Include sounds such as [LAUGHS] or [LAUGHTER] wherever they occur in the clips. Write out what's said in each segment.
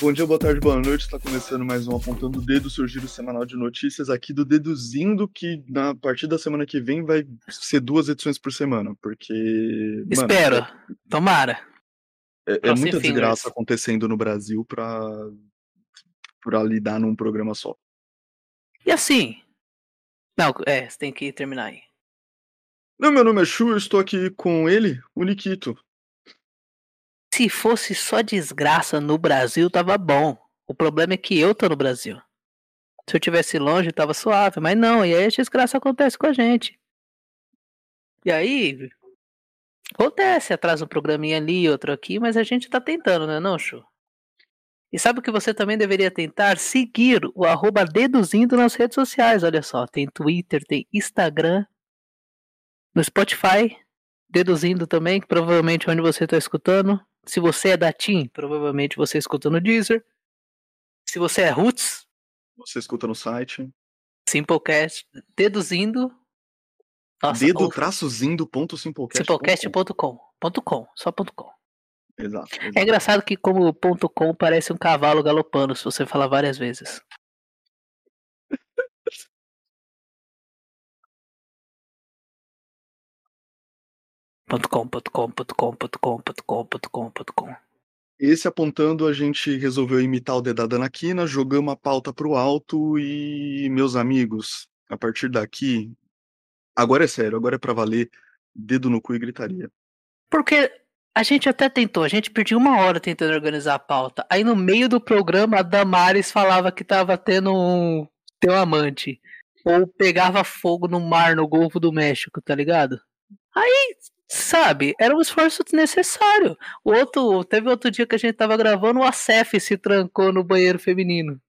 Bom dia, boa tarde, boa noite. Está começando mais um Apontando o Dedo, seu giro semanal de notícias aqui do Deduzindo, que na partir da semana que vem vai ser duas edições por semana, porque. Espero, mano, é, tomara. É, é muita desgraça acontecendo no Brasil para para lidar num programa só. E assim. Não, é, você tem que terminar aí. Não, meu nome é Chu, eu estou aqui com ele, o Nikito. Se fosse só desgraça no Brasil, tava bom. O problema é que eu tô no Brasil. Se eu tivesse longe, tava suave, mas não, e aí a desgraça acontece com a gente. E aí, acontece, atrás um programinha ali, outro aqui, mas a gente tá tentando, né não, Chu? E sabe o que você também deveria tentar? Seguir o arroba deduzindo nas redes sociais, olha só. Tem Twitter, tem Instagram, no Spotify, deduzindo também, que provavelmente é onde você está escutando. Se você é da TIM, provavelmente você escuta no Deezer. Se você é Roots, você escuta no site. Simplecast, deduzindo. Nossa, Dedo-zindo.simplecast.com. Simplecast.com. Só ponto .com. Exato, exato. É engraçado que como ponto .com parece um cavalo galopando, se você falar várias vezes. .com.com.com.com.com.com Esse apontando, a gente resolveu imitar o Dedada na Quina, jogamos a pauta pro alto e, meus amigos, a partir daqui, agora é sério, agora é pra valer, dedo no cu e gritaria. Porque a gente até tentou, a gente perdeu uma hora tentando organizar a pauta. Aí no meio do programa, a Damares falava que tava tendo um, teu amante. Ou pegava fogo no mar no Golfo do México, tá ligado? Aí Sabe, era um esforço desnecessário. O outro, teve outro dia que a gente tava gravando, o Acef se trancou no banheiro feminino.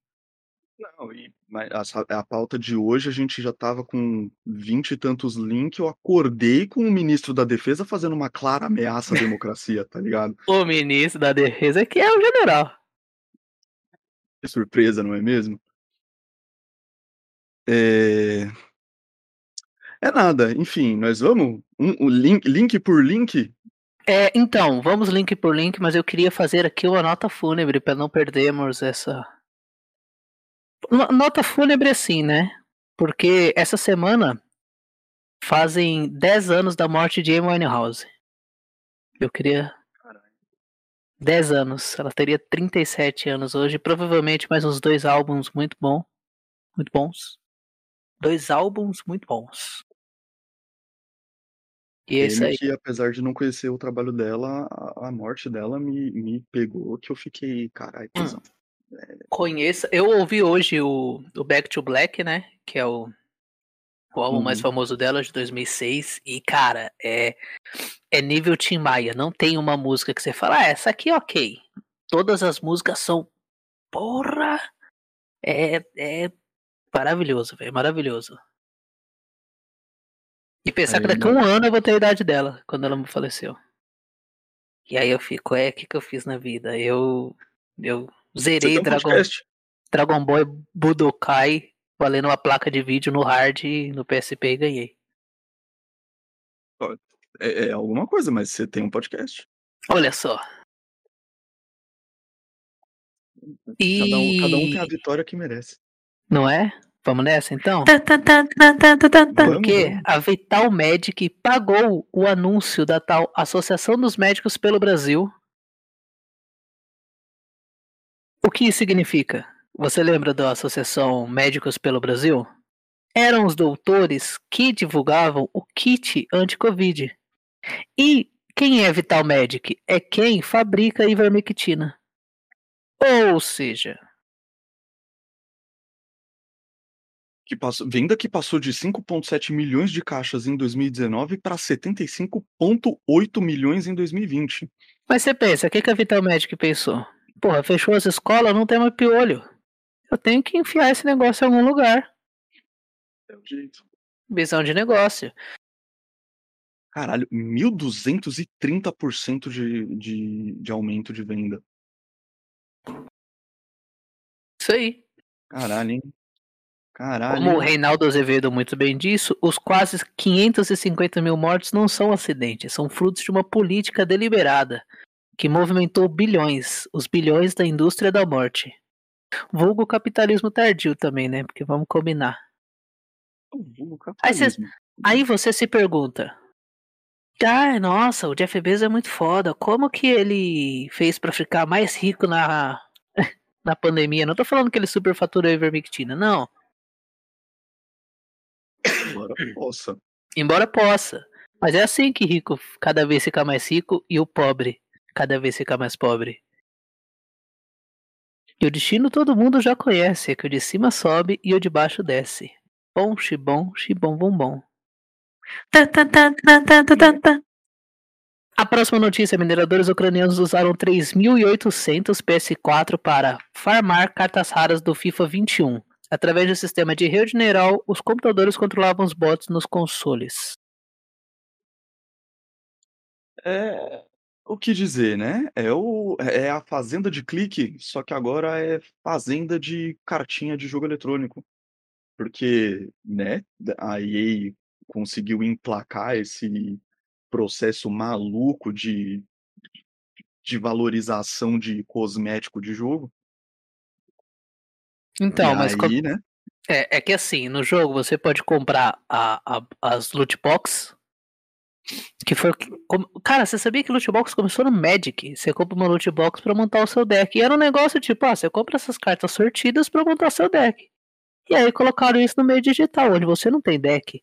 Não, e a, a pauta de hoje a gente já tava com vinte e tantos links. Eu acordei com o ministro da Defesa fazendo uma clara ameaça à democracia, tá ligado? [LAUGHS] o ministro da Defesa que é o general. Que surpresa, não é mesmo? É... É nada, enfim, nós vamos um, um link, link por link. É, então, vamos link por link, mas eu queria fazer aqui uma nota fúnebre para não perdermos essa nota fúnebre assim, né? Porque essa semana fazem 10 anos da morte de Amy Winehouse. Eu queria 10 anos. Ela teria 37 anos hoje, provavelmente mais uns dois álbuns muito bom, muito bons. Dois álbuns muito bons. E esse aí. que, apesar de não conhecer o trabalho dela, a, morte dela me, me pegou que eu fiquei, caralho, hum. É... Conheça. Eu ouvi hoje o, o Back to Black, né? Que é o, o álbum uhum. mais famoso dela de 2006. E, cara, é, é nível Tim Maia. Não tem uma música que você fala, ah, essa aqui é ok. Todas as músicas são. Porra! É, é maravilhoso, velho. Maravilhoso. E pensar aí, que daqui a um ano eu vou ter a idade dela, quando ela faleceu. E aí eu fico, é, o que, que eu fiz na vida? Eu. Eu zerei um Dragon, Dragon Ball Budokai valendo uma placa de vídeo no hard no PSP e ganhei. É, é alguma coisa, mas você tem um podcast. Olha só. E... Cada, um, cada um tem a vitória que merece. Não é? Vamos nessa então? Porque a Vital Medic pagou o anúncio da tal Associação dos Médicos pelo Brasil. O que isso significa? Você lembra da Associação Médicos pelo Brasil? Eram os doutores que divulgavam o kit anti-Covid. E quem é Vital Medic? É quem fabrica ivermectina. Ou seja, que passou, venda que passou de 5,7 milhões de caixas em 2019 para 75,8 milhões em 2020. Mas você pensa, o que, que a Vital Medic pensou? Porra, fechou as escolas, não tem mais piolho. Eu tenho que enfiar esse negócio em algum lugar. É o jeito. Visão de negócio. Caralho, 1.230% de, de, de aumento de venda. Isso aí. Caralho, hein? Caralho. Como o Reinaldo Azevedo muito bem disse, os quase 550 mil mortes não são acidentes, são frutos de uma política deliberada que movimentou bilhões, os bilhões da indústria da morte. Vulgo capitalismo tardio também, né? Porque vamos combinar. Aí, cê, aí você se pergunta, ah, nossa, o Jeff Bezos é muito foda. Como que ele fez para ficar mais rico na, [LAUGHS] na pandemia? Não tô falando que ele superfaturou a ivermectina, não. Possa. Embora possa. Mas é assim que rico cada vez fica mais rico e o pobre cada vez fica mais pobre. E o destino todo mundo já conhece, é que o de cima sobe e o de baixo desce. Bom, xibom, xibom, bom, bom. A próxima notícia: mineradores ucranianos usaram 3.800 PS4 para farmar cartas raras do FIFA 21. Através do sistema de rede neural, os computadores controlavam os bots nos consoles. É, o que dizer, né? É, o, é a fazenda de clique, só que agora é fazenda de cartinha de jogo eletrônico. Porque, né, a EA conseguiu emplacar esse processo maluco de, de valorização de cosmético de jogo. Então, e mas aí, né? É, é que assim, no jogo você pode comprar a, a, as loot box. Que foi. Cara, você sabia que loot box começou no Magic? Você compra uma loot box pra montar o seu deck. E era um negócio tipo, ah, você compra essas cartas sortidas pra montar seu deck. E aí colocaram isso no meio digital, onde você não tem deck.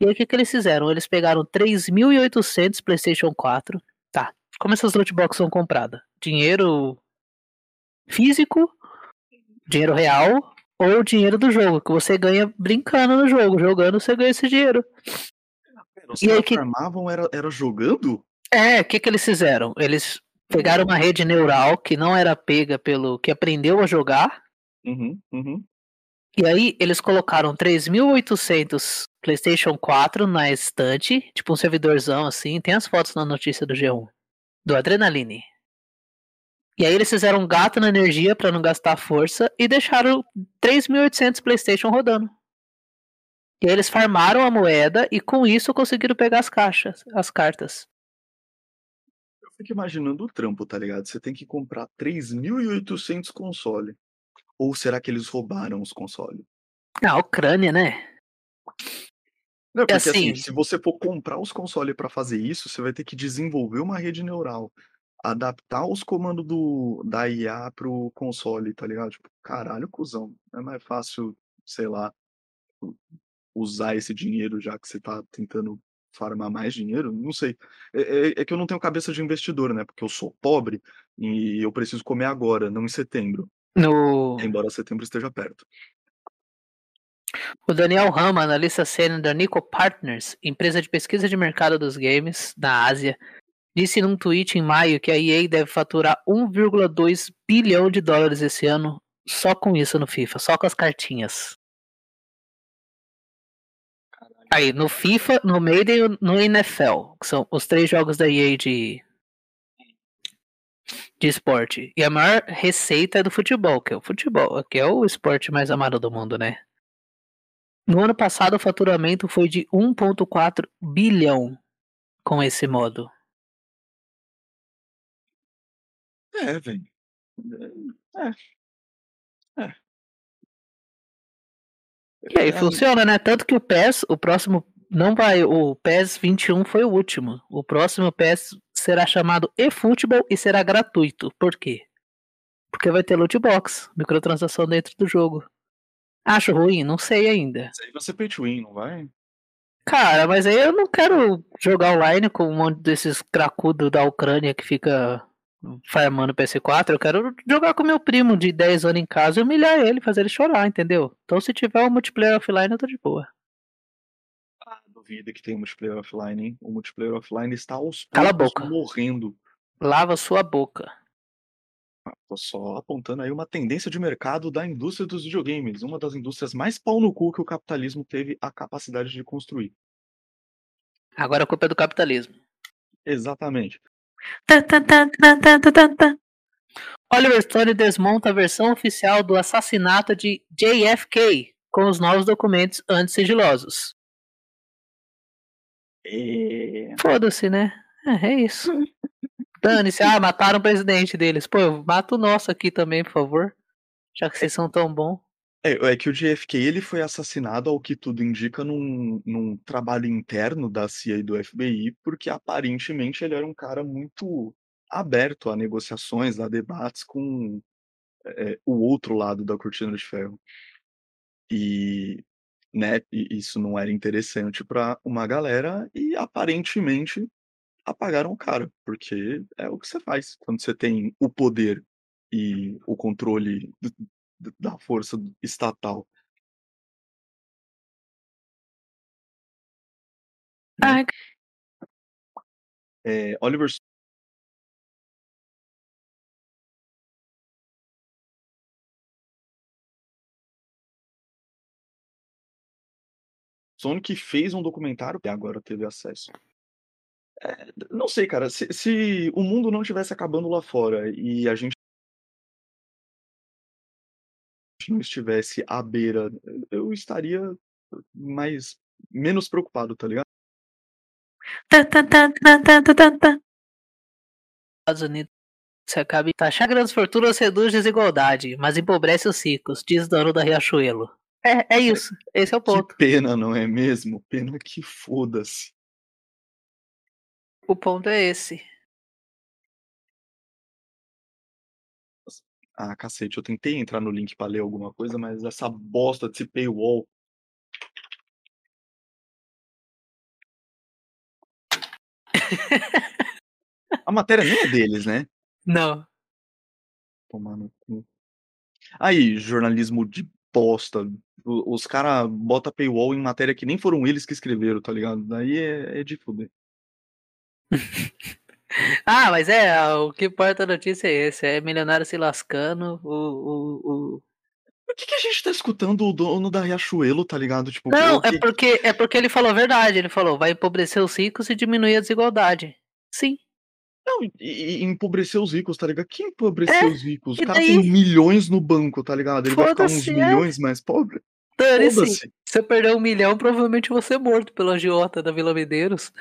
E aí o que, que eles fizeram? Eles pegaram 3.800 PlayStation 4. Tá. Como essas loot boxes são compradas? Dinheiro físico, dinheiro real ou dinheiro do jogo, que você ganha brincando no jogo. Jogando você ganha esse dinheiro. E aí que farmavam era, era jogando? É, o que, que eles fizeram? Eles pegaram uma rede neural que não era pega pelo que aprendeu a jogar. Uhum, uhum. E aí eles colocaram 3.800 PlayStation 4 na estante, tipo um servidorzão assim. Tem as fotos na notícia do G1, do Adrenaline. E aí eles fizeram um gato na energia para não gastar força e deixaram 3.800 PlayStation rodando. E aí eles farmaram a moeda e com isso conseguiram pegar as caixas, as cartas. Eu fico imaginando o trampo, tá ligado? Você tem que comprar 3.800 console. Ou será que eles roubaram os consoles? A Ucrânia, né? Não, porque assim, assim, se você for comprar os consoles para fazer isso, você vai ter que desenvolver uma rede neural, adaptar os comandos do, da IA pro console, tá ligado? Tipo, caralho, cuzão. É mais fácil, sei lá, usar esse dinheiro já que você tá tentando farmar mais dinheiro? Não sei. É, é, é que eu não tenho cabeça de investidor, né? Porque eu sou pobre e eu preciso comer agora, não em setembro. No... Embora setembro esteja perto. O Daniel Rama, analista sênior da Nico Partners, empresa de pesquisa de mercado dos games na Ásia, disse num tweet em maio que a EA deve faturar 1,2 bilhão de dólares esse ano só com isso no FIFA, só com as cartinhas. Aí, no FIFA, no Maiden e no NFL, que são os três jogos da EA de de esporte. E a maior receita é do futebol, que é o futebol, que é o esporte mais amado do mundo, né? No ano passado, o faturamento foi de 1,4 bilhão com esse modo. É, velho. É. É. E aí, é, funciona, né? Tanto que o PES, o próximo não vai. O PES 21 foi o último. O próximo PES será chamado eFootball e será gratuito. Por quê? Porque vai ter loot box, microtransação dentro do jogo. Acho ruim? Não sei ainda. Isso aí vai ser pay to win, não vai? Cara, mas aí eu não quero jogar online com um monte desses cracudos da Ucrânia que fica farmando PS4. Eu quero jogar com meu primo de 10 anos em casa e humilhar ele, fazer ele chorar, entendeu? Então se tiver um multiplayer offline, eu tô de boa duvida que tem multiplayer offline, hein? O multiplayer offline está aos Cala a boca. morrendo. Lava sua boca. Ah, tô só apontando aí uma tendência de mercado da indústria dos videogames, uma das indústrias mais pau no cu que o capitalismo teve a capacidade de construir. Agora a culpa é do capitalismo. Exatamente. Oliver Stone desmonta a versão oficial do assassinato de JFK com os novos documentos anti-sigilosos. E... Foda-se, né? É, é isso. Dane-se, ah, mataram o presidente deles. Pô, mata o nosso aqui também, por favor. Já que vocês são tão bons. É, é que o JFK ele foi assassinado, ao que tudo indica, num, num trabalho interno da CIA e do FBI, porque aparentemente ele era um cara muito aberto a negociações, a debates com é, o outro lado da cortina de ferro. E, né, isso não era interessante para uma galera, e aparentemente apagaram o cara, porque é o que você faz quando você tem o poder e o controle da força estatal. Ai. É, Oliver Sonic fez um documentário e agora teve acesso. É, não sei, cara, se, se o mundo não estivesse acabando lá fora e a gente não estivesse à beira, eu estaria mais menos preocupado, tá ligado? Estados Unidos você acaba de taxar grandes fortunas reduz desigualdade, mas empobrece os ricos, diz dono da Riachuelo. É, é isso. Esse é o ponto. Que pena, não é mesmo? Pena que foda-se. O ponto é esse. Ah, cacete, eu tentei entrar no link pra ler alguma coisa, mas essa bosta desse paywall. A matéria nem é deles, né? Não. Tomar no cu. Aí, jornalismo de bosta. Os caras botam paywall em matéria que nem foram eles que escreveram, tá ligado? Daí é, é de fuder. [LAUGHS] Ah, mas é, o que importa a notícia é esse, é milionário se lascando, o... o, o... Por que, que a gente tá escutando o dono da Riachuelo, tá ligado? Tipo, Não, o que- é porque, é porque ele falou a verdade, ele falou, vai empobrecer os ricos e diminuir a desigualdade. Sim. Não, e, e empobrecer os ricos, tá ligado? Quem empobreceu É, os ricos? O cara daí? tem milhões no banco, tá ligado? Ele vai ficar uns é. milhões mais pobre? Dane-se. Se eu perder um milhão, provavelmente vou ser morto pelo agiota da Vila Medeiros.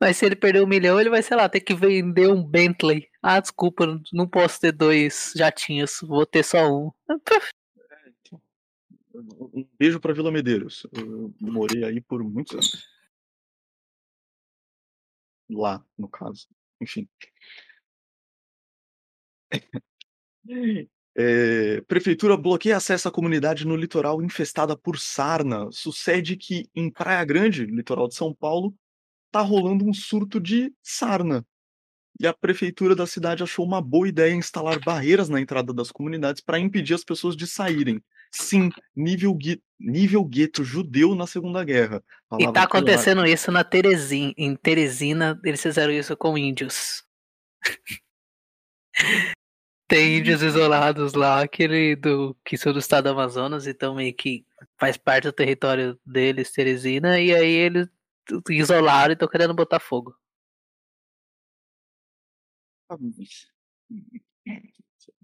Mas se ele perder um milhão, ele vai, sei lá, ter que vender um Bentley. Ah, desculpa, não posso ter dois jatinhos, vou ter só um. Um beijo pra Vila Medeiros. Eu morei aí por muitos anos. Lá, no caso. Enfim. [LAUGHS] É, prefeitura bloqueia acesso à comunidade no litoral infestada por sarna. Sucede que em Praia Grande, litoral de São Paulo, tá rolando um surto de sarna. E a prefeitura da cidade achou uma boa ideia instalar barreiras na entrada das comunidades para impedir as pessoas de saírem. Sim, nível, gui- nível gueto judeu na Segunda Guerra. E tá acontecendo isso na Teresina. Em Teresina, eles fizeram isso com índios. [LAUGHS] Tem índios isolados lá, aquele do que são do estado do Amazonas e também que faz parte do território deles, Teresina, e aí eles isolaram e estão querendo botar fogo.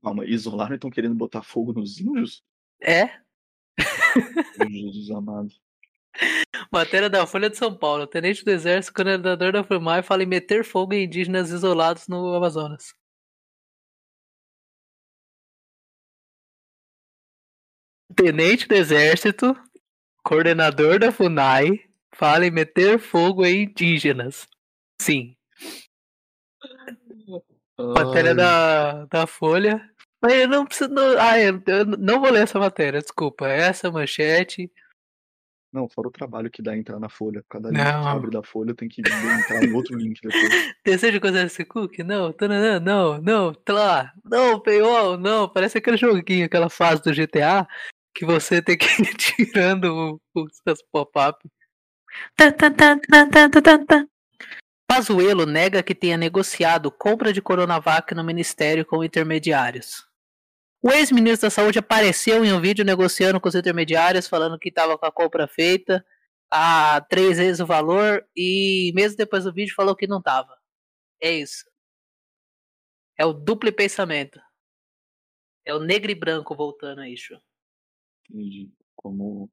Calma, isolaram e estão querendo botar fogo nos índios? É? Jesus amado. [LAUGHS] Matéria da Folha de São Paulo. Tenente do Exército, coordenador da FUMAI, fala em meter fogo em indígenas isolados no Amazonas. Tenente do Exército, coordenador da FUNAI, fala em meter fogo em indígenas. Sim. Matéria da, da Folha. Mas eu não preciso. Não, ah, eu, eu não vou ler essa matéria, desculpa. Essa manchete. Não, fora o trabalho que dá entrar na folha. Cada link que Não. abre da folha tem que entrar em outro link depois. [LAUGHS] Desejo coisa esse cookie? Não, tananã, não, não, tá lá, não, paywall, não, parece aquele joguinho, aquela fase do GTA que você tem que [LAUGHS] ir tirando os seus pop-up. Pazuello nega que tenha negociado compra de Coronavac no ministério com intermediários. O ex-ministro da Saúde apareceu em um vídeo negociando com os intermediários, falando que estava com a compra feita a três vezes o valor e mesmo depois do vídeo falou que não tava. É isso. É o duplo pensamento. É o negro e branco voltando aí, Chu. Entendi. Como,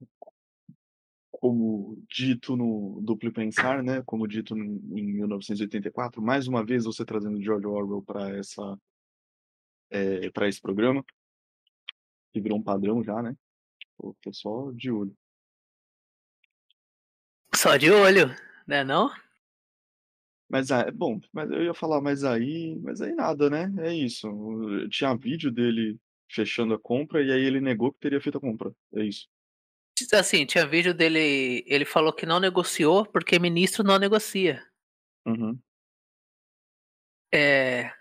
como dito no Duplo Pensar, né, como dito em 1984, mais uma vez você trazendo George Orwell para essa é, para esse programa, que virou um padrão já, né? Tô só de olho. Só de olho, né não? Mas é bom, mas eu ia falar, mas aí, mas aí nada, né? É isso. Tinha vídeo dele fechando a compra e aí ele negou que teria feito a compra. É isso. Assim, tinha vídeo dele. Ele falou que não negociou porque ministro não negocia. Uhum. É,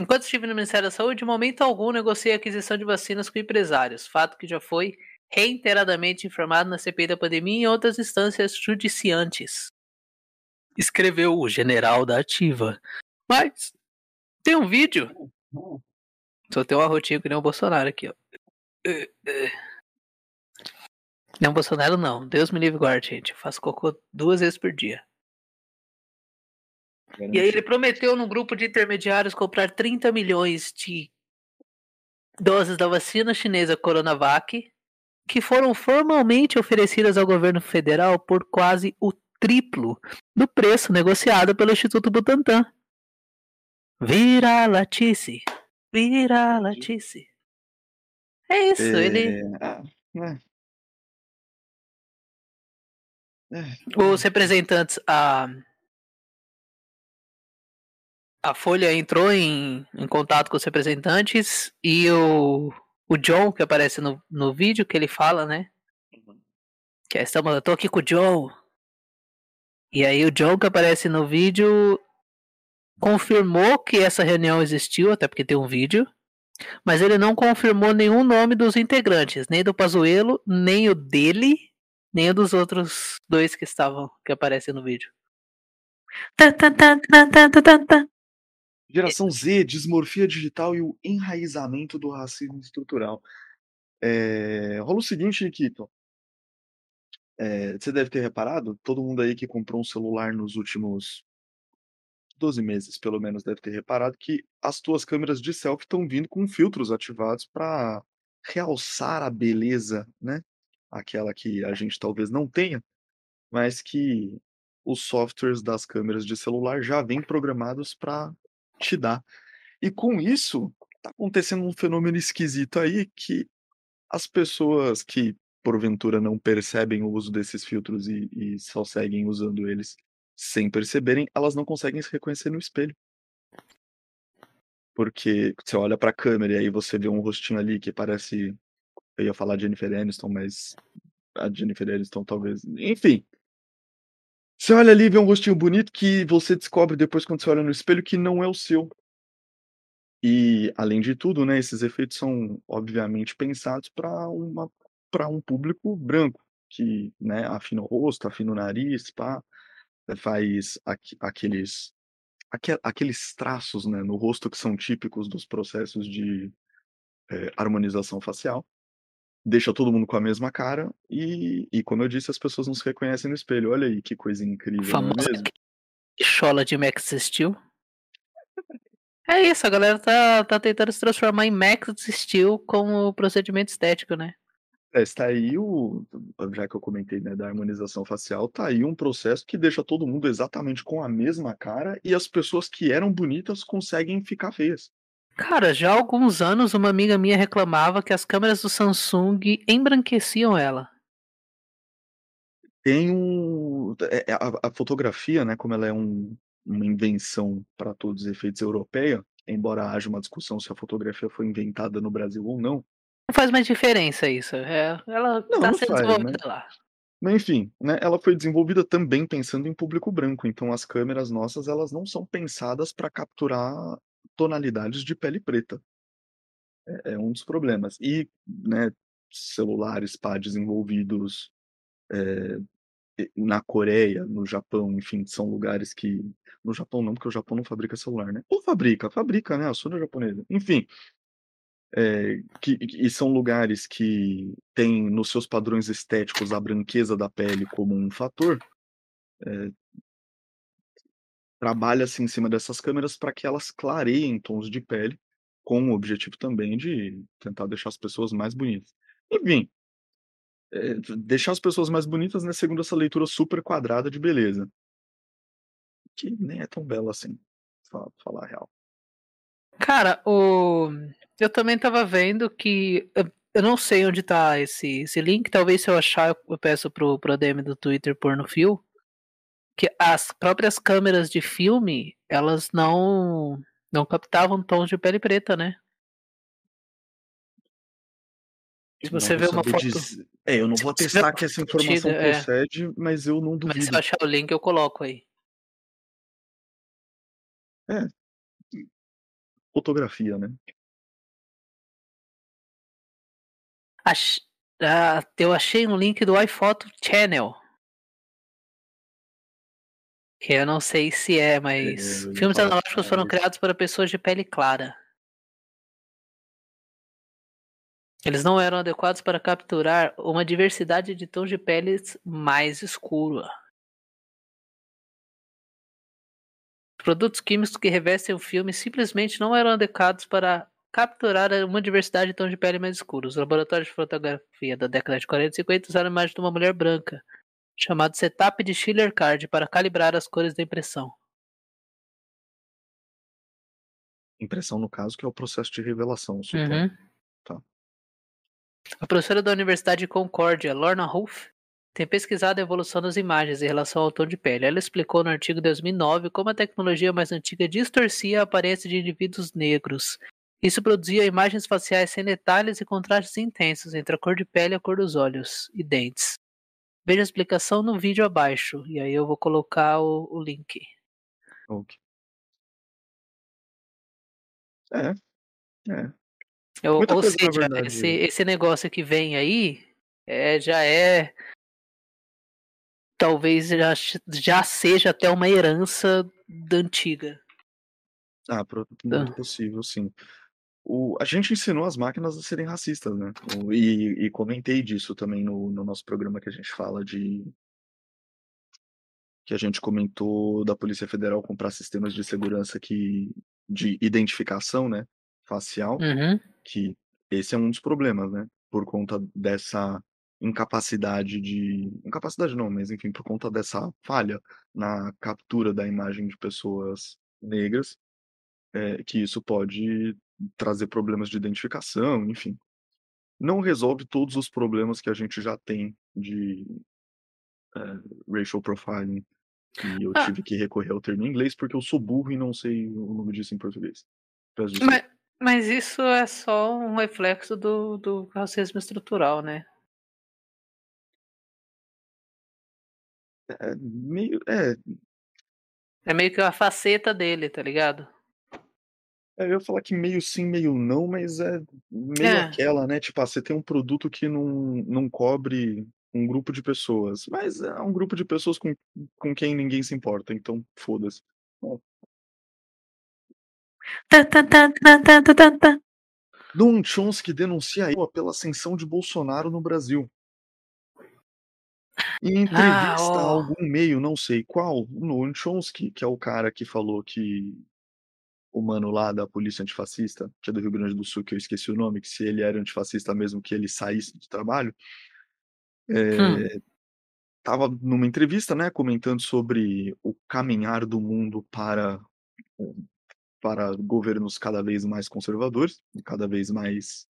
enquanto estive no Ministério da Saúde, de momento algum negociei a aquisição de vacinas com empresários, fato que já foi reiteradamente informado na CPI da pandemia e em outras instâncias judiciantes. Escreveu o general da ativa. Mas tem um vídeo. Só tem um arrotinho que nem o Bolsonaro aqui, ó. Não, Bolsonaro não. Deus me livre guarde, gente. Eu faço cocô duas vezes por dia. E aí ele prometeu num grupo de intermediários comprar 30 milhões de doses da vacina chinesa Coronavac, que foram formalmente oferecidas ao governo federal por quase o triplo do preço negociado pelo Instituto Butantan. Vira latice, vira latice. É isso, É, ele. ah? É, Os representantes, a. A Folha entrou em, em contato com os representantes e o, o John, que aparece no, no vídeo, que ele fala, né? Que é, estamos, eu tô aqui com o John. E aí o John que aparece no vídeo confirmou que essa reunião existiu, até porque tem um vídeo, mas ele não confirmou nenhum nome dos integrantes, nem do Pazuello, nem o dele, nem o dos outros dois que estavam, que aparecem no vídeo. Tá, tá, tá. Geração Z, dismorfia digital e o enraizamento do racismo estrutural. É, rola o seguinte, Nikito. É, você deve ter reparado, todo mundo aí que comprou um celular nos últimos 12 meses, pelo menos, deve ter reparado que as tuas câmeras de selfie estão vindo com filtros ativados para realçar a beleza, né? Aquela que a gente talvez não tenha, mas que os softwares das câmeras de celular já vêm programados para te dar. E com isso, tá acontecendo um fenômeno esquisito aí que as pessoas que porventura não percebem o uso desses filtros e, e só seguem usando eles sem perceberem, elas não conseguem se reconhecer no espelho. Porque você olha pra câmera e aí você vê um rostinho ali que parece. Eu ia falar Jennifer Aniston, mas a Jennifer Aniston talvez. Enfim. Você olha ali e vê um rostinho bonito que você descobre depois quando você olha no espelho que não é o seu. E, além de tudo, né, esses efeitos são obviamente pensados para um público branco, que, né, afina o rosto, afina o nariz, pá, faz aque aqueles aque aqueles traços, né, no rosto que são típicos dos processos de, eh, harmonização facial. Deixa todo mundo com a mesma cara e e como eu disse, as pessoas não se reconhecem no espelho. Olha aí que coisa incrível, não é Famosa mesmo? chola de Max Steel. É isso, a galera tá, tá tentando se transformar em Max Steel como procedimento estético, né? É, está aí o já que eu comentei, né, da harmonização facial, tá aí um processo que deixa todo mundo exatamente com a mesma cara e as pessoas que eram bonitas conseguem ficar feias. Cara, já há alguns anos uma amiga minha reclamava que as câmeras do Samsung embranqueciam ela. Tem um eh eh, a a fotografia, né, como ela é um uma invenção para todos os efeitos europeia, embora haja uma discussão se a fotografia foi inventada no Brasil ou não. Não faz mais diferença isso, é, ela Não, tá não sendo faz, desenvolvida né. lá. Mas enfim, né, ela foi desenvolvida também pensando em público branco, então as câmeras nossas, elas não são pensadas para capturar tonalidades de pele preta. É é um dos problemas. E, né, celulares, pá, desenvolvidos, eh, e na Coreia, no Japão, enfim, são lugares que no Japão não, porque o Japão não fabrica celular, né. Ou fabrica, fabrica, né, a Sony é japonesa. Enfim. Eh, que e são lugares que têm nos seus padrões estéticos a branqueza da pele como um fator, eh trabalha-se em cima dessas câmeras para que elas clareiem tons de pele, com o objetivo também de tentar deixar as pessoas mais bonitas. Enfim Eh, deixar as pessoas mais bonitas, né, segundo essa leitura super quadrada de beleza. Que nem é tão bela assim, fa falar a real. Cara, o eu também estava vendo que eu não sei onde tá esse esse link, talvez se eu achar eu peço para o para o ADM do Twitter pôr no fio. Que as próprias câmeras de filme, elas não não captavam tons de pele preta, né. Se você vê uma foto dizer é, eu não se vou atestar que essa informação antiga é. procede, mas eu não Mas se eu duvido. achar o link eu coloco aí. É. Fotografia, né. Ach ah, eu achei um link do iPhoto Channel. Eu não sei se é, mas eu filmes analógicos foram criados para pessoas de pele clara. Eles não eram adequados para capturar uma diversidade de tons de peles mais escura. Produtos químicos que revestem o filme simplesmente não eram adequados para capturar uma diversidade de tons de pele mais escuros. Os laboratórios de fotografia da década de 40 e 50 usaram a imagem de uma mulher branca, chamado setup de Schiller Card, para calibrar as cores da impressão. Impressão no caso que é o processo de revelação. Uhum. Tá. A professora da Universidade de Concórdia, Lorna Wolf, tem pesquisado a evolução das imagens em relação ao tom de pele. Ela explicou no artigo 2009 como a tecnologia mais antiga distorcia a aparência de indivíduos negros. Isso produzia imagens faciais sem detalhes e contrastes intensos entre a cor de pele e a cor dos olhos e dentes. Veja a explicação no vídeo abaixo, e aí eu vou colocar o, o link. É, é. Ou, Muita ou coisa seja, esse, esse negócio que vem aí é, já é. Talvez já, já seja até uma herança da antiga. Ah, pro muito possível sim. O a gente ensinou as máquinas a serem racistas, né, e e comentei disso também no no nosso programa que a gente fala de que a gente comentou da Polícia Federal comprar sistemas de segurança que de identificação, né, facial, Uhum. que esse é um dos problemas, né, por conta dessa incapacidade de incapacidade não, mas enfim, por conta dessa falha na captura da imagem de pessoas negras, eh, que isso pode trazer problemas de identificação, enfim. Não resolve todos os problemas que a gente já tem de, eh, racial profiling, que eu Ah. tive que recorrer ao termo em inglês, porque eu sou burro e não sei o nome disso em português. Peço Ma desculpa. mas isso é só um reflexo do do racismo estrutural, né. É, meio é. É meio que uma faceta dele, tá ligado? É, eu ia falar que meio sim, meio não, mas é meio É. aquela, né, tipo, ah, você tem um produto que não não cobre um grupo de pessoas, mas é um grupo de pessoas com com quem ninguém se importa, então foda-se. É. Noam Chomsky denuncia a pela ascensão de Bolsonaro no Brasil. Em Ah, entrevista a ó. algum meio, não sei qual, o Noam Chomsky, que é o cara que falou que o mano lá da polícia antifascista, que é do Rio Grande do Sul, que eu esqueci o nome, que se ele era antifascista mesmo que ele saísse do trabalho Hum. eh, estava numa entrevista, né, comentando sobre o caminhar do mundo para para governos cada vez mais conservadores e cada vez mais,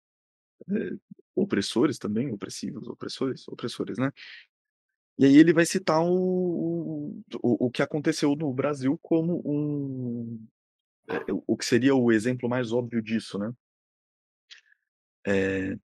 eh, opressores também, opressivos, opressores? Opressores, né. E aí ele vai citar o o o que aconteceu no Brasil como um o que seria o exemplo mais óbvio disso, né. Eh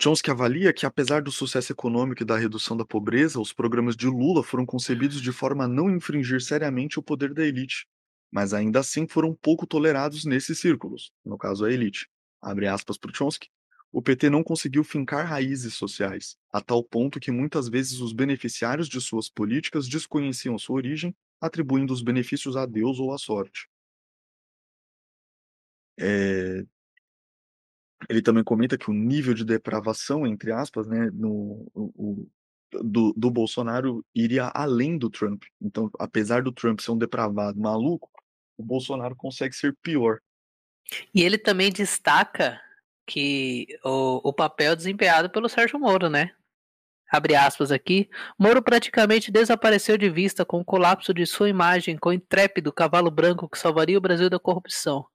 Chomsky avalia que apesar do sucesso econômico e da redução da pobreza, os programas de Lula foram concebidos de forma a não infringir seriamente o poder da elite, mas ainda assim foram pouco tolerados nesses círculos, no caso a elite. Abre aspas para Chomsky. O PT não conseguiu fincar raízes sociais, a tal ponto que muitas vezes os beneficiários de suas políticas desconheciam sua origem, atribuindo os benefícios a Deus ou à sorte. Eh ele também comenta que o nível de depravação, entre aspas, né, no o do do Bolsonaro iria além do Trump. Então, apesar do Trump ser um depravado maluco, o Bolsonaro consegue ser pior. E ele também destaca que o, o papel desempenhado pelo Sérgio Moro, né? Abre aspas aqui. Moro praticamente desapareceu de vista com o colapso de sua imagem com o intrépido cavalo branco que salvaria o Brasil da corrupção.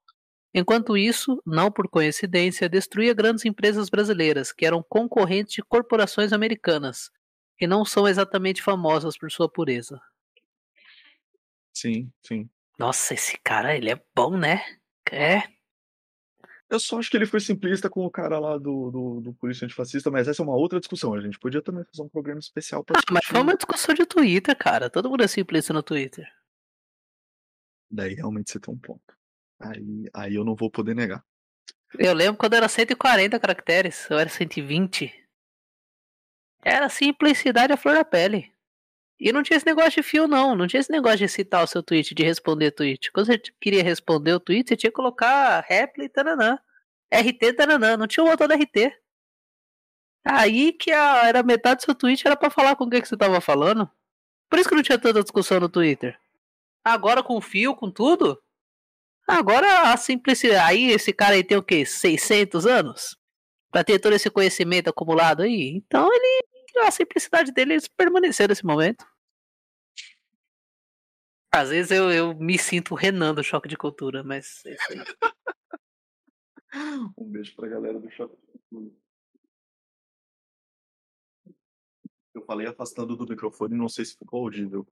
Enquanto isso, não por coincidência, destruía grandes empresas brasileiras, que eram concorrentes de corporações americanas, que não são exatamente famosas por sua pureza. Sim, sim. Nossa, esse cara, ele é bom, né? É. Eu só acho que ele foi simplista com o cara lá do, do, do polícia antifascista, mas essa é uma outra discussão. A gente podia também fazer um programa especial pra Ah, mas foi uma discussão de Twitter, cara. Todo mundo é simplista no Twitter. Daí realmente você tem um ponto. Aí, aí eu não vou poder negar. Eu lembro quando era 140 caracteres, eu era 120. Era simplicidade à flor da pele. E não tinha esse negócio de fio, não. Não tinha esse negócio de citar o seu tweet, de responder tweet. Quando você queria responder o tweet, você tinha que colocar réplica e tananã. RT tananã. Não tinha o botão da RT. Aí que a, era metade do seu tweet era para falar com o que, que você tava falando. Por isso que não tinha tanta discussão no Twitter. Agora com fio, com tudo. Agora a simplicidade. Aí esse cara aí tem o quê? 600 anos? Pra ter todo esse conhecimento acumulado aí. Então ele a simplicidade dele permaneceu nesse momento. Às vezes eu, eu me sinto Renan do Choque de Cultura, mas é [LAUGHS] um beijo pra galera do Choque de Cultura. Eu falei afastando do microfone, não sei se ficou audível.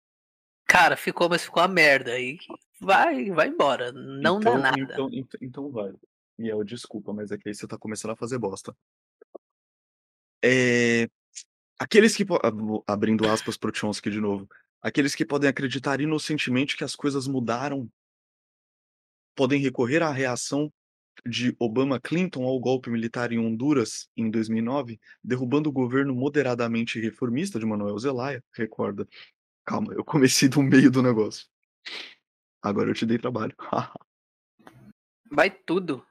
Cara, ficou, mas ficou a merda. aí vai, vai embora. Não então, dá nada. Então, então, então vai. E eu desculpa, mas é que aí você tá começando a fazer bosta. É, Aqueles que. Abrindo aspas pro Chomsky de novo. Aqueles que podem acreditar inocentemente que as coisas mudaram podem recorrer à reação de Obama-Clinton ao golpe militar em Honduras em 2009, derrubando o governo moderadamente reformista de Manuel Zelaya. Recorda. Calma, eu comecei do meio do negócio. Agora eu te dei trabalho. [LAUGHS] Vai tudo.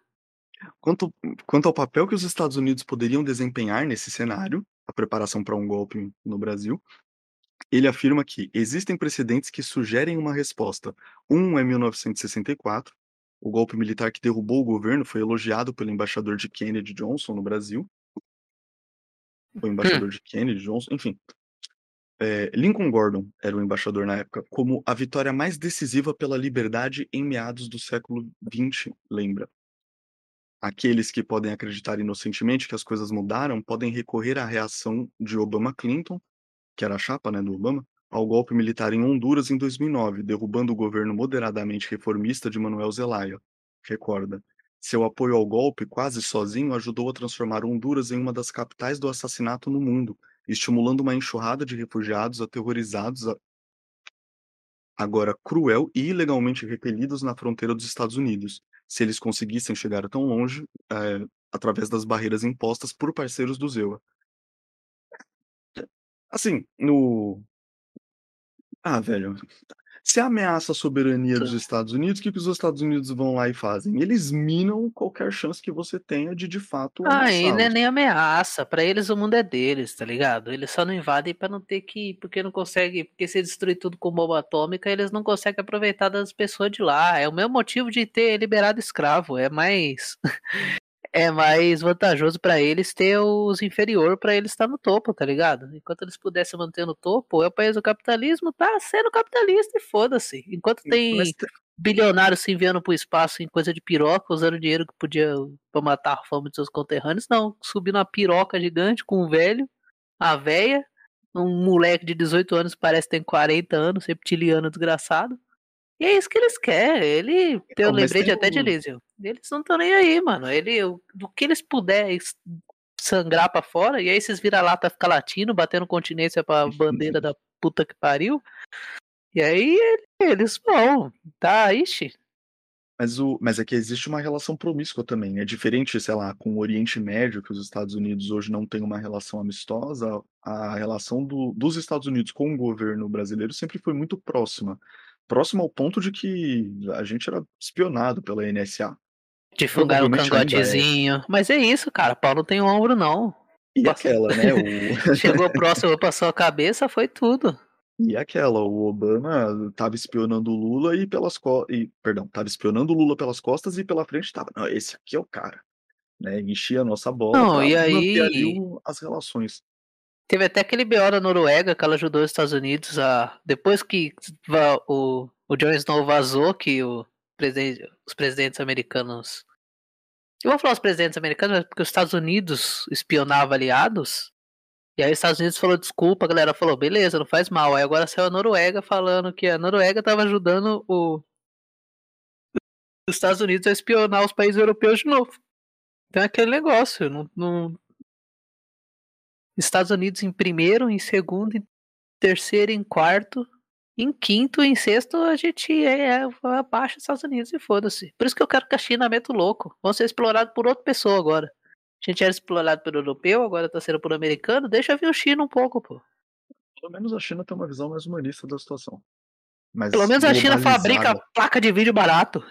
Quanto, quanto ao papel que os Estados Unidos poderiam desempenhar nesse cenário, a preparação para um golpe no Brasil, ele afirma que existem precedentes que sugerem uma resposta. Um é 1964, o golpe militar que derrubou o governo foi elogiado pelo embaixador de Kennedy Johnson no Brasil. O embaixador de Kennedy Johnson, enfim. É, Lincoln Gordon era o embaixador na época, como a vitória mais decisiva pela liberdade em meados do século XX, lembra? Aqueles que podem acreditar inocentemente que as coisas mudaram podem recorrer à reação de Obama-Clinton, que era a chapa né, do Obama, ao golpe militar em Honduras em 2009, derrubando o governo moderadamente reformista de Manuel Zelaya. Recorda, seu apoio ao golpe, quase sozinho, ajudou a transformar Honduras em uma das capitais do assassinato no mundo, estimulando uma enxurrada de refugiados aterrorizados, agora cruel e ilegalmente repelidos na fronteira dos Estados Unidos, se eles conseguissem chegar tão longe é, através das barreiras impostas por parceiros do Zewa. Assim, no. Ah, velho. Se ameaça a soberania dos Estados Unidos, o que, que os Estados Unidos vão lá e fazem? Eles minam qualquer chance que você tenha de de fato. Aí não é nem ameaça. Para eles o mundo é deles, tá ligado? Eles só não invadem para não ter que. Porque não consegue. Porque se destruir tudo com bomba atômica, eles não conseguem aproveitar das pessoas de lá. É o mesmo motivo de ter liberado escravo. É mais. É mais vantajoso para eles ter os inferior para eles estar no topo, tá ligado? Enquanto eles pudessem manter no topo, é o país do capitalismo, tá sendo capitalista e foda-se. Enquanto tem bilionários se enviando pro espaço em coisa de piroca, usando dinheiro que podia pra matar a fome de seus conterrâneos, não, subindo uma piroca gigante com um velho, a véia, um moleque de 18 anos parece que tem 40 anos, reptiliano desgraçado. E é isso que eles querem. Ele, eu lembrei de até de Elysium. Eles não estão nem aí, mano. Ele, do que eles puderem sangrar para fora, e aí esses vira-lata ficar latino, batendo continência pra [LAUGHS] bandeira da puta que pariu. E aí eles vão, tá, ixi. Mas, o, mas é que existe uma relação promíscua também. É diferente, sei lá, com o Oriente Médio, que os Estados Unidos hoje não têm uma relação amistosa. A relação do, dos Estados Unidos com o governo brasileiro sempre foi muito próxima próximo ao ponto de que a gente era espionado pela NSA. Difungar o cangotezinho. É. Mas é isso, cara. Paulo tem ombro, não. E Passou... aquela, né? O... [LAUGHS] Chegou próximo, passou a cabeça, foi tudo. E aquela, o Obama tava espionando o Lula e pelas costas. Perdão, tava espionando o Lula pelas costas e pela frente tava. Não, esse aqui é o cara. né, encher a nossa bola Não, e aí as relações. Teve até aquele BO da Noruega que ela ajudou os Estados Unidos a depois que o o Jon Snow vazou que o presidente os presidentes americanos eu vou falar os presidentes americanos, porque os Estados Unidos espionava aliados, e aí os Estados Unidos falou desculpa, a galera falou: "Beleza, não faz mal". Aí agora saiu a Noruega falando que a Noruega estava ajudando o os Estados Unidos a espionar os países europeus de novo. Então é aquele negócio, não não Estados Unidos em primeiro, em segundo, em terceiro, em quarto, em quinto, em sexto a gente é, é abaixo dos Estados Unidos e foda-se. Por isso que eu quero que a China meta o louco. Vão ser explorados por outra pessoa agora. A gente era explorado pelo europeu, agora tá sendo por americano. Deixa vir o China um pouco, pô. Pelo menos a China tem uma visão mais humanista da situação. Mais Pelo menos a China fabrica placa de vídeo barato.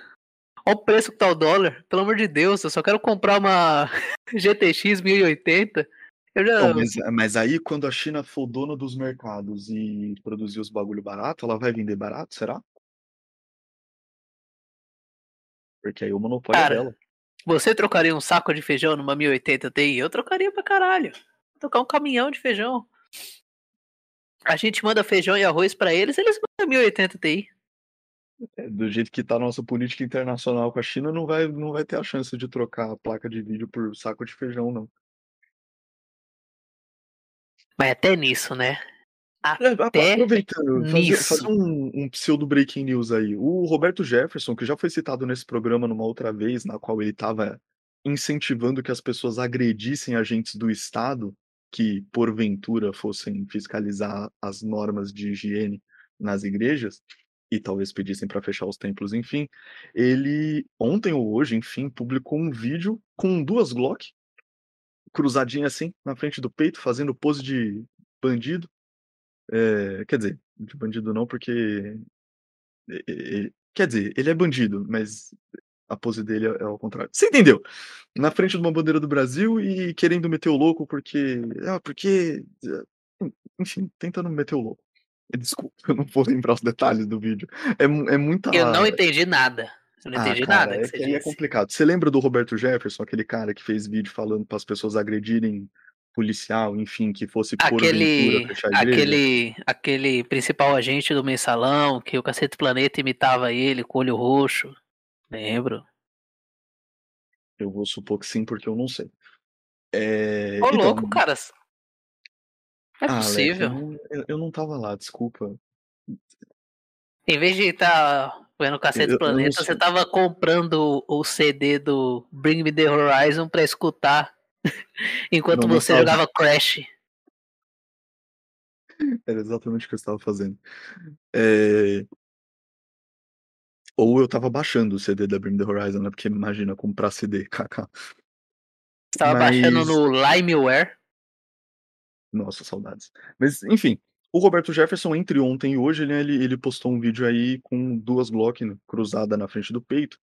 Olha o preço que tá o dólar. Pelo amor de Deus, eu só quero comprar uma [LAUGHS] GTX 1080. Eu já. Então, mas mas aí quando a China for dona dos mercados e produzir os bagulho barato, ela vai vender barato, será? Porque aí o monopólio é Cara, dela. você trocaria um saco de feijão numa 1080 Ti? Eu trocaria pra caralho. Trocar um caminhão de feijão. A gente manda feijão e arroz pra eles, eles mandam 1080 Ti. É, do jeito que tá a nossa política internacional com a China, não vai não vai ter a chance de trocar a placa de vídeo por saco de feijão não. Mas até nisso, né? É, Até aproveitando, fazer um um pseudo breaking news aí. O Roberto Jefferson, que já foi citado nesse programa numa outra vez, na qual ele estava incentivando que as pessoas agredissem agentes do estado, que porventura fossem fiscalizar as normas de higiene nas igrejas, e talvez pedissem pra fechar os templos, enfim. Ele ontem ou hoje, enfim, publicou um vídeo com 2 Glock cruzadinha assim, na frente do peito, fazendo pose de bandido. Eh, quer dizer, de bandido não, porque quer dizer, ele é bandido, mas a pose dele é é ao contrário. Você entendeu? Na frente de uma bandeira do Brasil e querendo meter o louco, porque ah, porque en enfim, tentando meter o louco. [LAUGHS] Desculpa, eu não vou lembrar os detalhes do vídeo. É é muita Eu não entendi nada. Eu não Ah, entendi cara, nada é que você que é complicado. Você lembra do Roberto Jefferson, aquele cara que fez vídeo falando para as pessoas agredirem policial, enfim, que fosse Aquele aquele aquele principal agente do mensalão, que o Cacete Planeta imitava ele com o olho roxo. Lembro. Eu vou supor que sim, porque eu não sei. Eh, Ô então louco, cara. É Ah, Alex, eu possível. não eu não estava lá, desculpa. Em vez de estar vendo o Cacete não Planeta, você estava comprando o CD do Bring Me The Horizon pra escutar [LAUGHS] enquanto Não, você jogava Crash. Era exatamente o que eu estava fazendo. Eh Ou eu estava baixando o CD da Bring Me The Horizon, né, porque imagina comprar CD. Você estava baixando Mas no Limeware? Nossa, saudades. Mas, enfim, o Roberto Jefferson entre ontem e hoje, né, ele ele postou um vídeo aí com 2 Glock cruzada na frente do peito.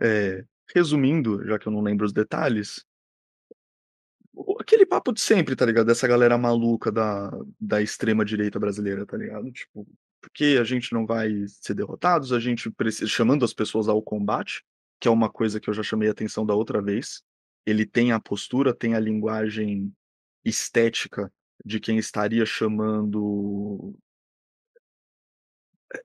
Eh, resumindo, já que eu não lembro os detalhes aquele papo de sempre, tá ligado? Dessa galera maluca da da extrema direita brasileira, tá ligado? Tipo, porque a gente não vai ser derrotados, a gente precisa chamando as pessoas ao combate, que é uma coisa que eu já chamei a atenção da outra vez. Ele tem a postura, tem a linguagem estética de quem estaria chamando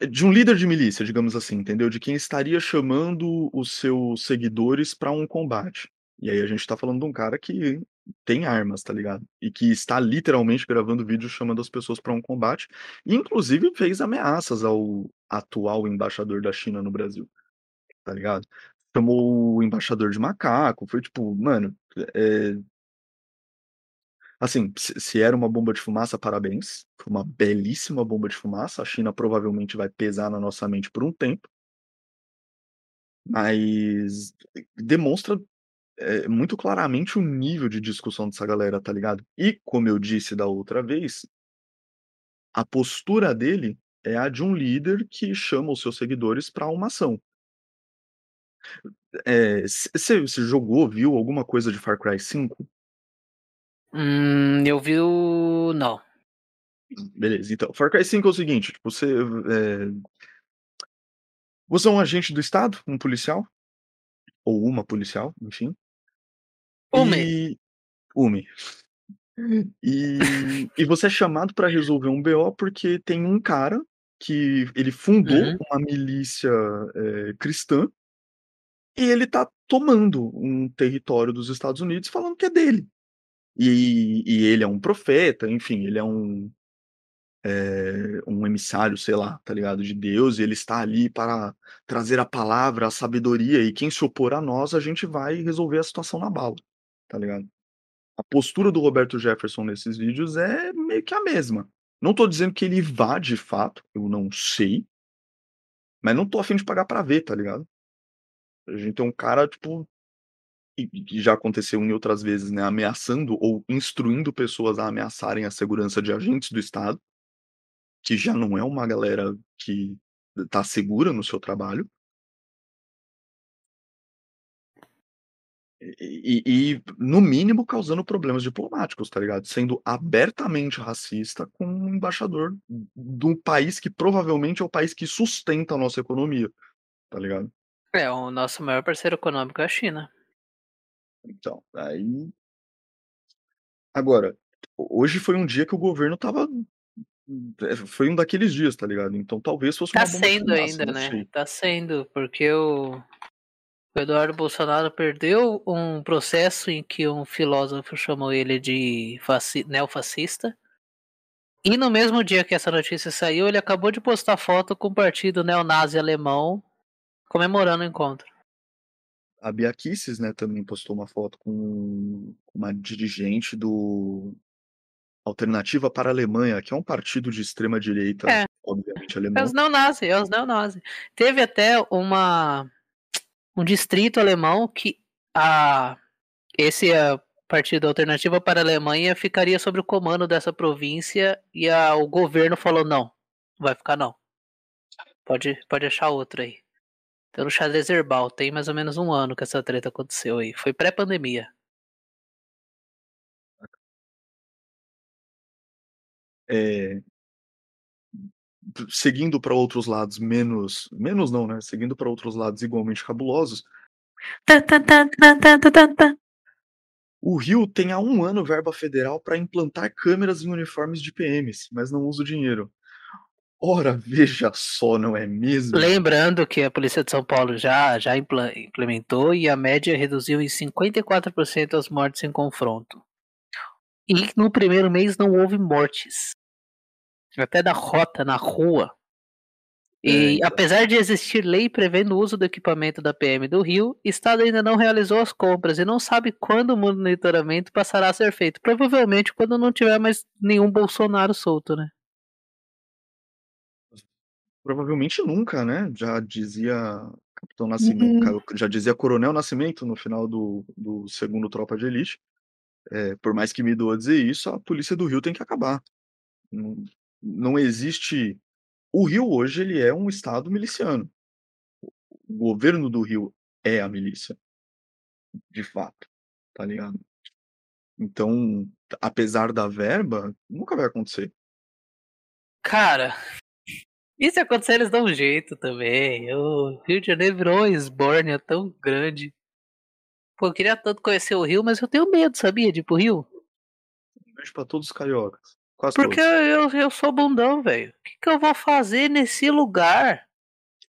eh, de um líder de milícia, digamos assim, entendeu? De quem estaria chamando os seus seguidores pra um combate. E aí a gente tá falando de um cara que tem armas, tá ligado? E que está literalmente gravando vídeo chamando as pessoas pra um combate, e inclusive fez ameaças ao atual embaixador da China no Brasil, tá ligado? Chamou o embaixador de macaco, foi tipo, mano, eh Assim, se era uma bomba de fumaça, parabéns, foi uma belíssima bomba de fumaça, a China provavelmente vai pesar na nossa mente por um tempo. Mas demonstra, eh, muito claramente o nível de discussão dessa galera, tá ligado? E, como eu disse da outra vez a postura dele é a de um líder que chama os seus seguidores pra uma ação. Eh, você você jogou, viu alguma coisa de Far Cry 5? Hum, eu vi o não. Beleza, então, Far Cry 5 é o seguinte, tipo, você, eh você é um agente do estado, um policial, ou uma policial, enfim Umi. E. Umi. [LAUGHS] E, e você é chamado para resolver um BO porque tem um cara que ele fundou Uhum. uma milícia é, cristã e ele tá tomando um território dos Estados Unidos falando que é dele. E, e ele é um profeta, enfim, ele é um, é, um emissário, sei lá, tá ligado, de Deus, e ele está ali para trazer a palavra, a sabedoria, e quem se opor a nós, a gente vai resolver a situação na bala, tá ligado? A postura do Roberto Jefferson nesses vídeos é meio que a mesma. Não tô dizendo que ele vá de fato, eu não sei, mas não tô afim de pagar pra ver, tá ligado? A gente tem um cara, tipo, e já aconteceu em outras vezes, né, ameaçando ou instruindo pessoas a ameaçarem a segurança de agentes do Estado, que já não é uma galera que tá segura no seu trabalho. E, e, no mínimo causando problemas diplomáticos, tá ligado? Sendo abertamente racista com um embaixador um país que provavelmente é o país que sustenta a nossa economia, tá ligado? É, o nosso maior parceiro econômico é a China. Então, aí. Agora, hoje foi um dia que o governo tava. é, Foi um daqueles dias, tá ligado? Então talvez fosse Tá uma de sendo fumaça, ainda, né? sei. Tá sendo, porque o, o Eduardo Bolsonaro perdeu um processo em que um filósofo chamou ele de faci- neofascista. E no mesmo dia que essa notícia saiu, ele acabou de postar foto com o partido neonazi alemão comemorando o encontro. A Bia Kicis, né, também postou uma foto com uma dirigente do Alternativa para a Alemanha, que é um partido de extrema direita, É. obviamente É alemão. os neonazis, é os neonazis. Teve até uma um distrito alemão que a esse a partido Alternativa para a Alemanha ficaria sob o comando dessa província e a, o governo falou não, não vai ficar não. Pode pode achar outro aí. No xadrez herbal tem mais ou menos um ano que essa treta aconteceu aí. Foi pré-pandemia. É, seguindo para outros lados menos, menos não, né? Seguindo para outros lados igualmente cabulosos, o Rio tem há um ano verba federal para implantar câmeras em uniformes de PMs, mas não usa o dinheiro. Ora, veja só, não é mesmo? Lembrando que a Polícia de São Paulo já, já implementou e a média reduziu em 54% as mortes em confronto. E no primeiro mês não houve mortes. Até da rota na rua. É, E então. apesar de existir lei prevendo o uso do equipamento da PM do Rio, o Estado ainda não realizou as compras e não sabe quando o monitoramento passará a ser feito. Provavelmente quando não tiver mais nenhum Bolsonaro solto, né? Provavelmente nunca, né? Já dizia Capitão Nascimento, já dizia Coronel Nascimento no final do, do segundo Tropa de Elite. É, por mais que me doa dizer isso, a polícia do Rio tem que acabar. Não, não existe. O Rio hoje ele é um estado miliciano. O governo do Rio é a milícia, de fato, tá ligado? Então, apesar da verba, nunca vai acontecer. Cara, e se acontecer, eles dão um jeito também. O Rio de Janeiro virou uma esbórnia tão grande. Pô, eu queria tanto conhecer o Rio, mas eu tenho medo, sabia, de ir pro Rio? Um beijo pra todos os cariocas. Quase Porque todos. eu, eu sou bundão, velho. O que, que eu vou fazer nesse lugar?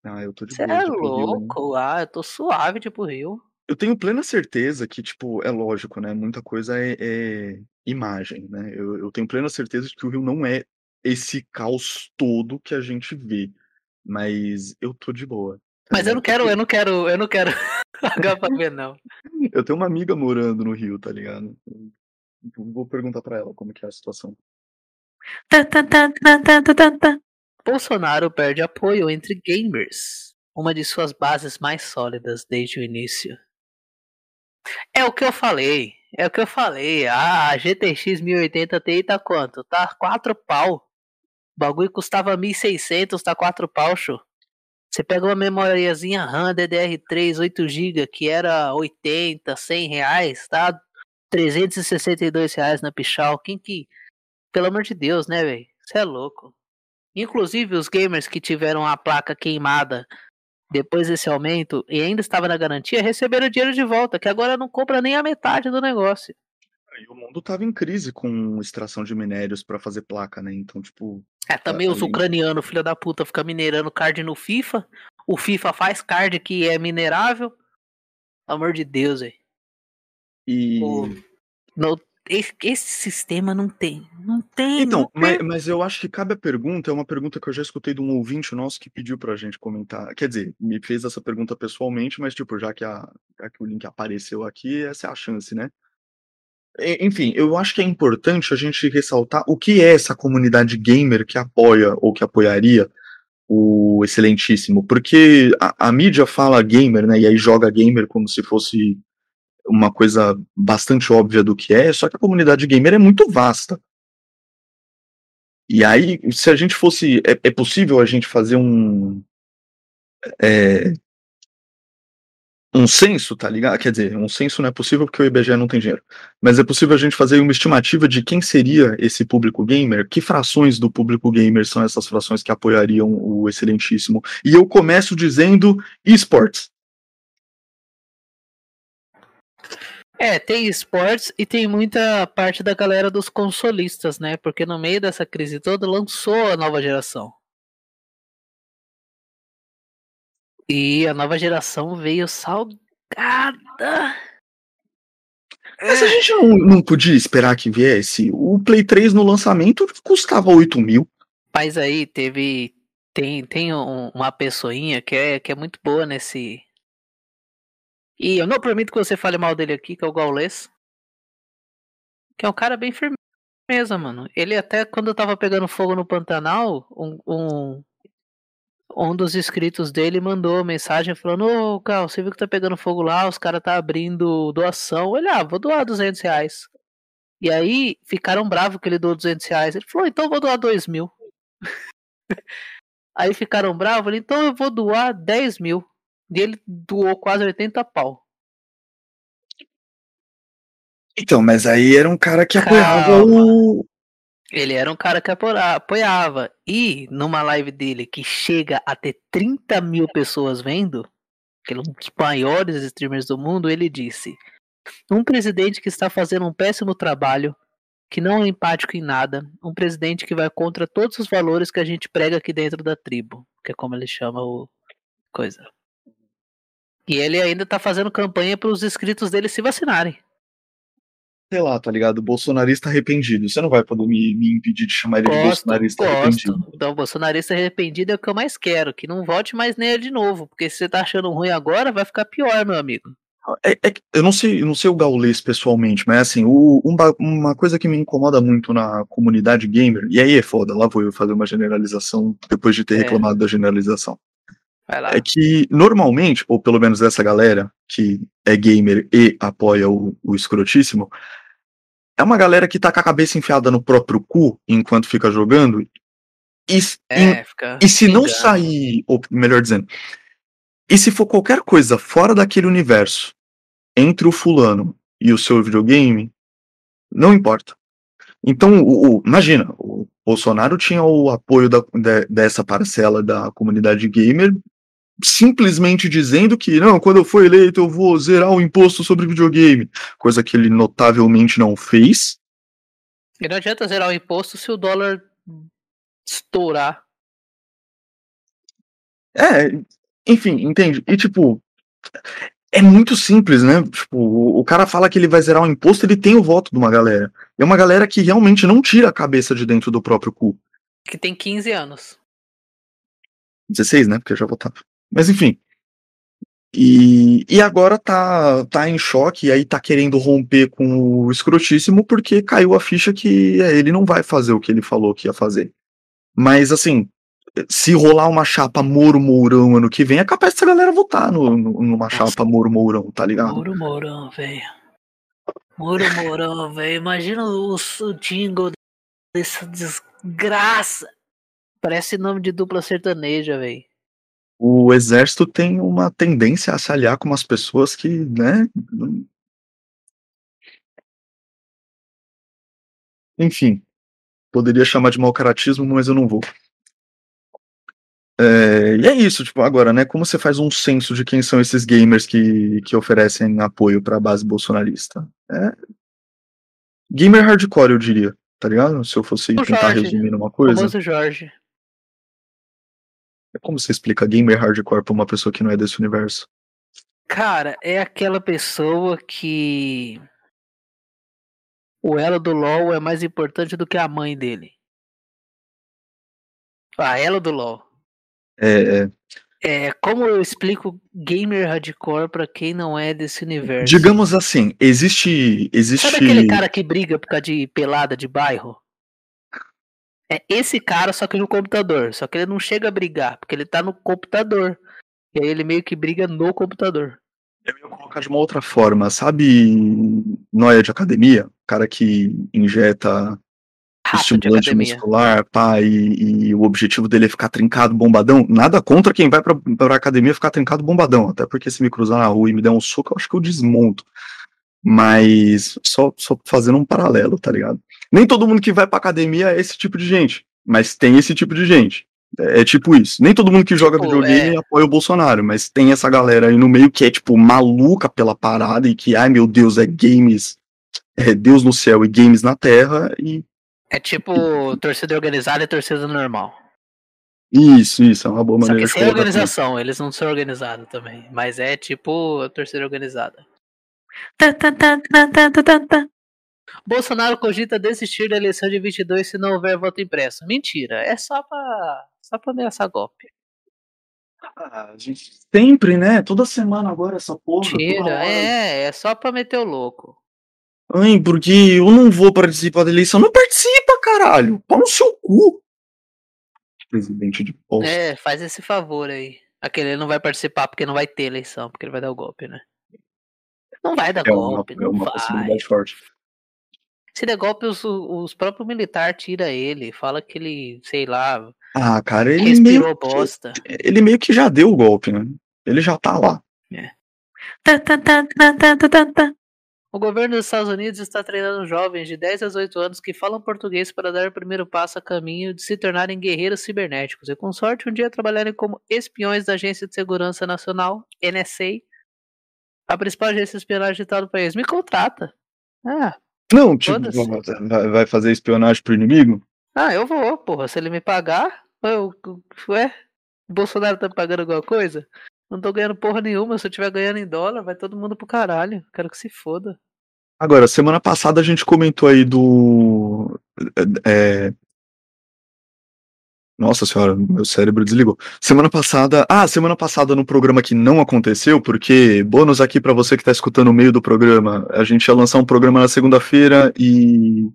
Ah, eu tô de Você é pro Rio, louco? Ah, eu tô suave de ir pro Rio. Eu tenho plena certeza que, tipo, é lógico, né? Muita coisa é, é imagem, né? Eu, eu tenho plena certeza de que o Rio não é esse caos todo que a gente vê. Mas eu tô de boa. tá Mas eu não quero, eu não quero, eu não quero [LAUGHS] ver, não. eu tenho uma amiga morando no Rio, tá ligado? Eu Vou perguntar pra ela como que é a situação. Bolsonaro perde apoio entre gamers, uma de suas bases mais sólidas desde o início. É o que eu falei, é o que eu falei. Ah, a GTX 1080 Ti tá quanto? Tá 4 pau. O bagulho custava 1.600, tá 4 pau, show. Você pega uma memoriazinha RAM DDR3 8GB que era 80, 100 reais, tá 362 reais na Pichal. Quem que... Pelo amor de Deus, né, velho? Você é louco. Inclusive, os gamers que tiveram a placa queimada depois desse aumento e ainda estava na garantia, receberam o dinheiro de volta, que agora não compra nem a metade do negócio. E o mundo tava em crise com extração de minérios para fazer placa, né? Então, tipo. É, também os ucranianos, filha da puta, fica minerando card no FIFA. O FIFA faz card que é minerável. Pelo amor de Deus, velho. E. no, esse, esse, sistema não tem. Não tem. Então, não mas, tem. mas, eu acho que cabe a pergunta, é uma pergunta que eu já escutei de um ouvinte nosso que pediu pra gente comentar. Quer dizer, me fez essa pergunta pessoalmente, mas, tipo, já que, a, já que o link apareceu aqui, essa é a chance, né? Enfim, eu acho que é importante a gente ressaltar o que é essa comunidade gamer que apoia ou que apoiaria o excelentíssimo, porque a, a mídia fala gamer, né, e aí joga gamer como se fosse uma coisa bastante óbvia do que é, só que a comunidade gamer é muito vasta. E aí, se a gente fosse. É, é possível a gente fazer um. É, um censo, tá ligado? Quer dizer, um censo não é possível porque o IBGE não tem dinheiro. Mas é possível a gente fazer uma estimativa de quem seria esse público gamer, que frações do público gamer são essas frações que apoiariam o excelentíssimo. E eu começo dizendo esportes. É, tem esportes e tem muita parte da galera dos consolistas, né? Porque no meio dessa crise toda lançou a nova geração. E a nova geração veio salgada. Mas a gente não, não podia esperar que viesse. O Play 3 no lançamento custava 8 mil. Mas aí teve. Tem, tem um, uma pessoinha que é, que é muito boa nesse. E eu não permito que você fale mal dele aqui, que é o Gaules. Que é um cara bem firmeza, mano. Ele até quando eu tava pegando fogo no Pantanal, um, um um dos inscritos dele mandou mensagem falando: Ô, Cal, você viu que tá pegando fogo lá? Os caras tá abrindo doação. Ele, ah, vou doar 200 reais. E aí ficaram bravos que ele doou 200 reais. Ele falou: então eu vou doar 2 mil. [LAUGHS] aí ficaram bravos. Ele, então eu vou doar 10 mil. E ele doou quase 80 pau. Então, mas aí era um cara que apoiava Calma. o, ele era um cara que apoiava. E numa live dele que chega a ter 30 mil pessoas vendo, que é um dos maiores streamers do mundo, ele disse: Um presidente que está fazendo um péssimo trabalho, que não é empático em nada, um presidente que vai contra todos os valores que a gente prega aqui dentro da tribo, que é como ele chama o coisa. E ele ainda está fazendo campanha para os inscritos dele se vacinarem sei lá, tá ligado? Bolsonarista arrependido. Você não vai poder me, me impedir de chamar ele gosto, de bolsonarista gosto. arrependido. Então, bolsonarista arrependido é o que eu mais quero, que não volte mais nele de novo, porque se você tá achando ruim agora, vai ficar pior, meu amigo. É, é, eu não sei, eu não sei o Gaules pessoalmente, mas assim, o, um, uma coisa que me incomoda muito na comunidade gamer, e aí é foda, lá vou eu fazer uma generalização depois de ter é. reclamado da generalização. É que normalmente, ou pelo menos essa galera que é gamer e apoia o, o escrotíssimo, é uma galera que tá com a cabeça enfiada no próprio cu enquanto fica jogando. E, é, e se não sair, ou melhor dizendo, e se for qualquer coisa fora daquele universo, entre o fulano e o seu videogame, não importa. Então, o, o, imagina, o Bolsonaro tinha o apoio da, de, dessa parcela da comunidade gamer simplesmente dizendo que, não, quando eu for eleito eu vou zerar o imposto sobre videogame, coisa que ele notavelmente não fez. E não adianta zerar o imposto se o dólar estourar. É, enfim, entende? E tipo, é muito simples, né? Tipo, o cara fala que ele vai zerar o imposto, ele tem o voto de uma galera. É uma galera que realmente não tira a cabeça de dentro do próprio cu. Que tem 15 anos. 16, né? Porque eu já votava. Mas enfim. E, e agora tá, tá em choque, e aí tá querendo romper com o escrotíssimo porque caiu a ficha que é, ele não vai fazer o que ele falou que ia fazer. Mas assim, se rolar uma chapa Moro Mourão ano que vem, é capaz dessa galera votar no, no, numa Nossa. chapa Moro Mourão, tá ligado? Moro Mourão, velho. Moro Mourão, velho. Imagina o, o jingle dessa desgraça. Parece nome de dupla sertaneja, velho o exército tem uma tendência a se aliar com umas pessoas que, né? Enfim, poderia chamar de mau caratismo, mas eu não vou. É, e é isso, tipo, agora, né? Como você faz um censo de quem são esses gamers que, que oferecem apoio pra base bolsonarista? É. Gamer hardcore, eu diria, tá ligado? Se eu fosse O tentar Jorge, resumir numa coisa. Jorge. Como você explica gamer hardcore pra uma pessoa que não é desse universo? Cara, é aquela pessoa que. O elo do LoL é mais importante do que a mãe dele. A elo do LoL. É, é, É, como eu explico gamer hardcore pra quem não é desse universo? digamos assim, existe. existe Sabe aquele cara que briga por causa de pelada de bairro? É esse cara, só que no computador. Só que ele não chega a brigar, porque ele tá no computador. E aí ele meio que briga no computador. Eu ia colocar de uma outra forma, sabe noia de academia? Cara que injeta Rato estimulante muscular, pá, e, e o objetivo dele é ficar trincado, bombadão. Nada contra quem vai pra, pra academia ficar trincado, bombadão. Até porque se me cruzar na rua e me der um soco, eu acho que eu desmonto. Mas só, só fazendo um paralelo, tá ligado? Nem todo mundo que vai pra academia é esse tipo de gente, mas tem esse tipo de gente. É, é tipo isso. Nem todo mundo que joga Tipo, videogame é. apoia o Bolsonaro, mas tem essa galera aí no meio que é, tipo, maluca pela parada e que, ai meu Deus, é games, é Deus no céu e games na terra, e É tipo torcida organizada e torcida normal. isso, isso, é uma boa Só maneira que de sem organização, eles não são organizados também. Mas é tipo a torcida organizada. Bolsonaro cogita desistir da eleição de 22 se não houver voto impresso. Mentira, é só pra, só pra ameaçar golpe. Ah, a gente sempre, né? Toda semana agora essa porra. Mentira, é, é só pra meter o louco. Ai, porque eu não vou participar da eleição. Não participa, caralho! Pau no seu cu! Presidente de posto. É, faz esse favor aí. Aquele ele não vai participar porque não vai ter eleição, porque ele vai dar o golpe, né? Não vai dar É uma, golpe, é não uma vai. possibilidade forte. Se der golpe, os, os próprios militares tira ele, fala que ele, sei lá, Ah, cara, ele meio, que, bosta. ele meio que já deu o golpe, né? Ele já tá lá. O governo dos Estados Unidos está treinando jovens de 10 a 18 anos que falam português para dar o primeiro passo a caminho de se tornarem guerreiros cibernéticos e, com sorte, um dia trabalharem como espiões da Agência de Segurança Nacional, NSA, a principal agência de espionagem digital do país. Me contrata. Ah, Não, tipo, vai fazer espionagem pro inimigo? ah, eu vou, porra. Se ele me pagar, eu, ué, o Bolsonaro tá me pagando alguma coisa? Não tô ganhando porra nenhuma. Se eu tiver ganhando em dólar, vai todo mundo pro caralho. Quero que se foda. Agora, semana passada a gente comentou aí do. é, Nossa senhora, meu cérebro desligou. Semana passada. Ah, semana passada no programa que não aconteceu, porque bônus aqui pra você que tá escutando no meio do programa. A gente ia lançar um programa na segunda-feira e.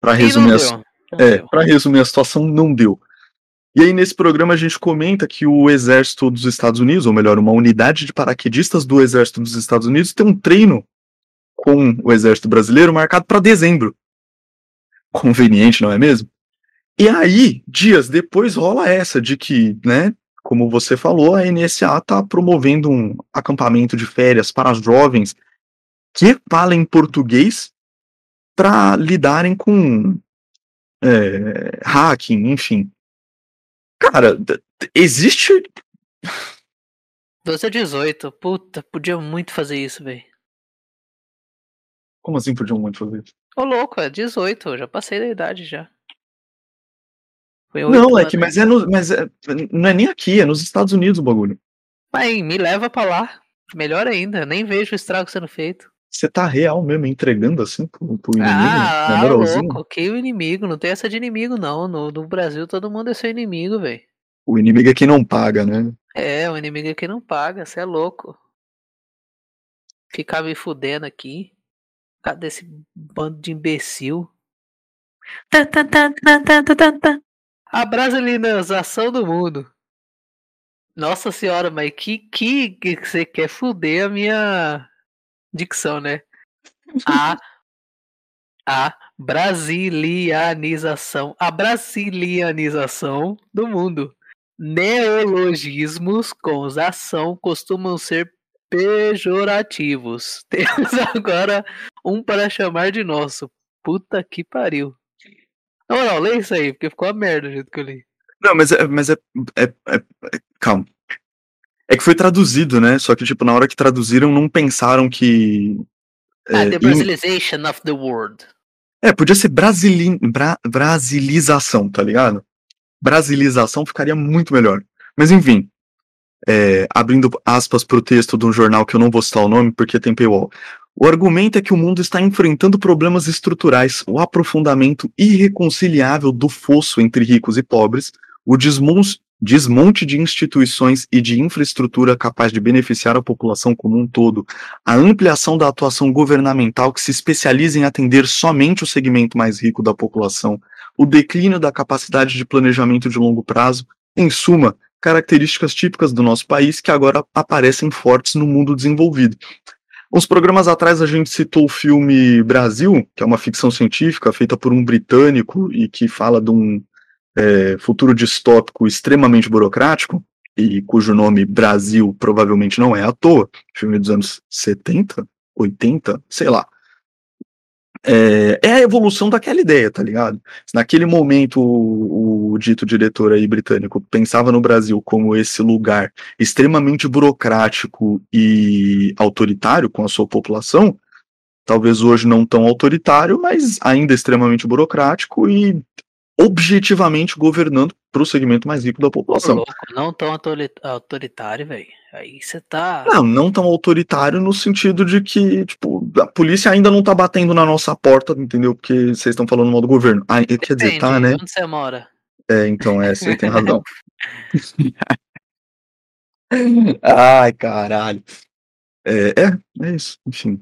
Pra resumir, a... é, pra resumir a situação, não deu. E aí, nesse programa, a gente comenta que o Exército dos Estados Unidos, ou melhor, uma unidade de paraquedistas do Exército dos Estados Unidos, tem um treino com o Exército Brasileiro marcado para dezembro. Conveniente, não é mesmo? E aí, dias depois, rola essa de que, né, como você falou, a NSA está promovendo um acampamento de férias para jovens que falem português para lidarem com é, hacking, enfim. Cara, existe. 12 a 18. Puta, podia muito fazer isso, velho. Como assim podiam muito fazer isso? Ô louco, é 18, eu já passei da idade já. Foi Não, é que, mas é, no, mas é, não é nem aqui, é nos Estados Unidos o bagulho. Mas me leva pra lá. Melhor ainda, nem vejo o estrago sendo feito. Você tá real mesmo entregando assim pro, pro inimigo? ah, na ah, moralzinha? louco, que o inimigo. Não tem essa de inimigo, não. No, no Brasil todo mundo é seu inimigo, velho. O inimigo é quem não paga, né? É, o inimigo é quem não paga, você é louco. Ficar me fudendo aqui. Cadê esse bando de imbecil? Tá, tá, tá, tá, tá, tá, tá. A brasilianização do mundo. Nossa senhora, mas que que você quer fuder a minha dicção, né? A a brasilianização, a brasilianização do mundo. Neologismos com usação costumam ser pejorativos. [LAUGHS] Temos agora um para chamar de nosso. Puta que pariu. Na moral, lê isso aí, porque ficou uma merda do jeito que eu li. Não, mas é, mas é, é, é, é, calma. É que foi traduzido, né? Só que tipo na hora que traduziram não pensaram que Ah, é, the em- Brasilization of the word. é podia ser brasili, bra, brasilização, tá ligado? Brasilização ficaria muito melhor. Mas enfim, é, abrindo aspas para o texto de um jornal que eu não vou citar o nome porque tem paywall. O argumento é que o mundo está enfrentando problemas estruturais, o aprofundamento irreconciliável do fosso entre ricos e pobres, o desmon- desmonte de instituições e de infraestrutura capaz de beneficiar a população como um todo, a ampliação da atuação governamental que se especializa em atender somente o segmento mais rico da população, o declínio da capacidade de planejamento de longo prazo, em suma, características típicas do nosso país que agora aparecem fortes no mundo desenvolvido. Uns programas atrás a gente citou o filme Brasil, que é uma ficção científica feita por um britânico e que fala de um é, futuro distópico extremamente burocrático, e cujo nome Brasil provavelmente não é à toa, filme dos anos 70, 80, sei lá. É, é a evolução daquela ideia, tá ligado? Se naquele momento o, o dito diretor aí britânico pensava no Brasil como esse lugar extremamente burocrático e autoritário com a sua população, talvez hoje não tão autoritário, mas ainda extremamente burocrático e objetivamente governando para o segmento mais rico da população. louco, não tão autori- autoritário, velho. Aí você tá. Não, não tão autoritário no sentido de que, tipo, a polícia ainda não tá batendo na nossa porta, entendeu? Porque vocês estão falando mal do governo. Ah, quer dizer, tá, Depende, né? Onde você mora? É, então, é, você tem razão. [LAUGHS] Ai, caralho. É, é, é isso, enfim.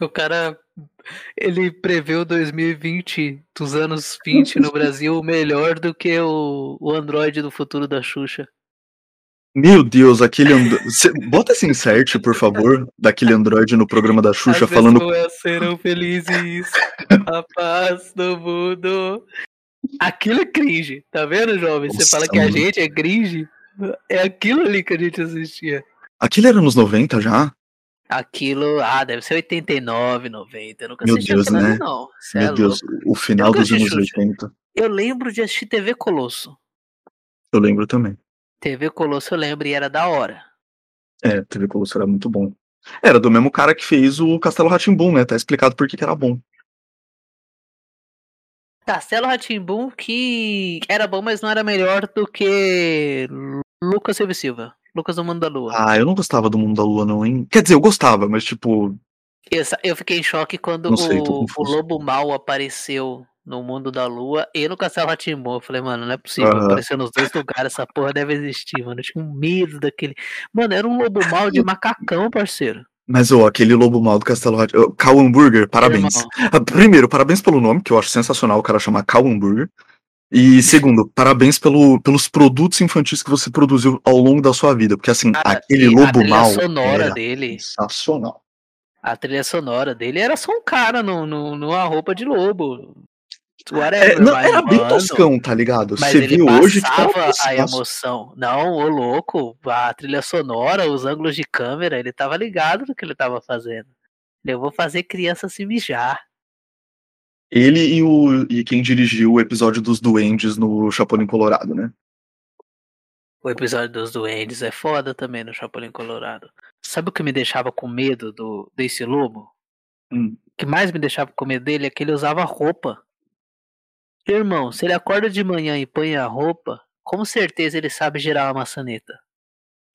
O cara. Ele preveu 2020 dos anos 20 no Brasil melhor do que o, o Android do futuro da Xuxa. Meu Deus, aquele Android. Bota esse insert, por favor, daquele Android no programa da Xuxa As falando. pessoas serão felizes. a paz do mundo. Aquilo é cringe, tá vendo, jovem? Você fala que a gente é cringe. É aquilo ali que a gente assistia. Aquele era nos 90 já? Aquilo, ah, deve ser 89, 90. Eu nunca Meu assisti Deus, aquilo né? não. Cê Meu é Deus, louco. o final dos anos Xuxa. 80. Eu lembro de assistir TV Colosso. Eu lembro também. TV Colosso eu lembro e era da hora. É, TV Colosso era muito bom. Era do mesmo cara que fez o Castelo Ratimbum, né? Tá explicado por que que era bom. Castelo Ratimbum que era bom, mas não era melhor do que Lucas Silva Silva. Lucas do Mundo da Lua. Ah, eu não gostava do Mundo da Lua, não, hein? Quer dizer, eu gostava, mas tipo. Eu, eu fiquei em choque quando sei, o, o. Lobo Mal apareceu no Mundo da Lua e no Castelo Ratimbum. Eu falei, mano, não é possível. Aham. Apareceu nos dois lugares, essa porra deve existir, mano. Eu tinha um medo daquele. Mano, era um lobo mal de macacão, parceiro. Mas, ó, aquele lobo mal do Castelo Ratimbum. Cal Hambúrguer, parabéns. Irmão, Ah, Primeiro, parabéns pelo nome, que eu acho sensacional o cara chamar Cal Hambúrguer. E segundo, parabéns pelo, pelos produtos infantis que você produziu ao longo da sua vida. Porque, assim, aquele e a lobo trilha mal. sonora dele. sensacional. A trilha sonora dele era só um cara no, no, numa roupa de lobo. É, Whatever, não, mas, era bem mano, toscão, tá ligado? Mas Você ele vê hoje, tipo, a emoção. Não, ô louco, a trilha sonora, os ângulos de câmera, ele tava ligado no que ele tava fazendo. Eu vou fazer criança se mijar. Ele e, o, e quem dirigiu o episódio dos Duendes no Chapolin Colorado, né? O episódio dos duendes é foda também no Chapolin Colorado. Sabe o que me deixava com medo do desse lobo? Hum. O que mais me deixava com medo dele é que ele usava roupa. Irmão, se ele acorda de manhã e põe a roupa, com certeza ele sabe girar uma maçaneta.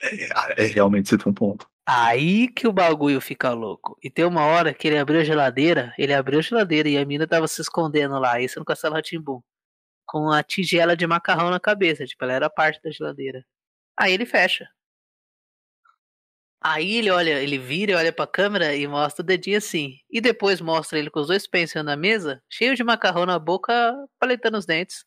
É, é realmente você tem um ponto. Aí que o bagulho fica louco. E tem uma hora que ele abriu a geladeira, ele abriu a geladeira e a mina tava se escondendo lá, isso no Castelo Ratimbum. Com a tigela de macarrão na cabeça, tipo, ela era parte da geladeira. Aí ele fecha. Aí ele olha, ele vira e olha pra câmera e mostra o dedinho assim. E depois mostra ele com os dois pés na mesa, cheio de macarrão na boca, paletando os dentes.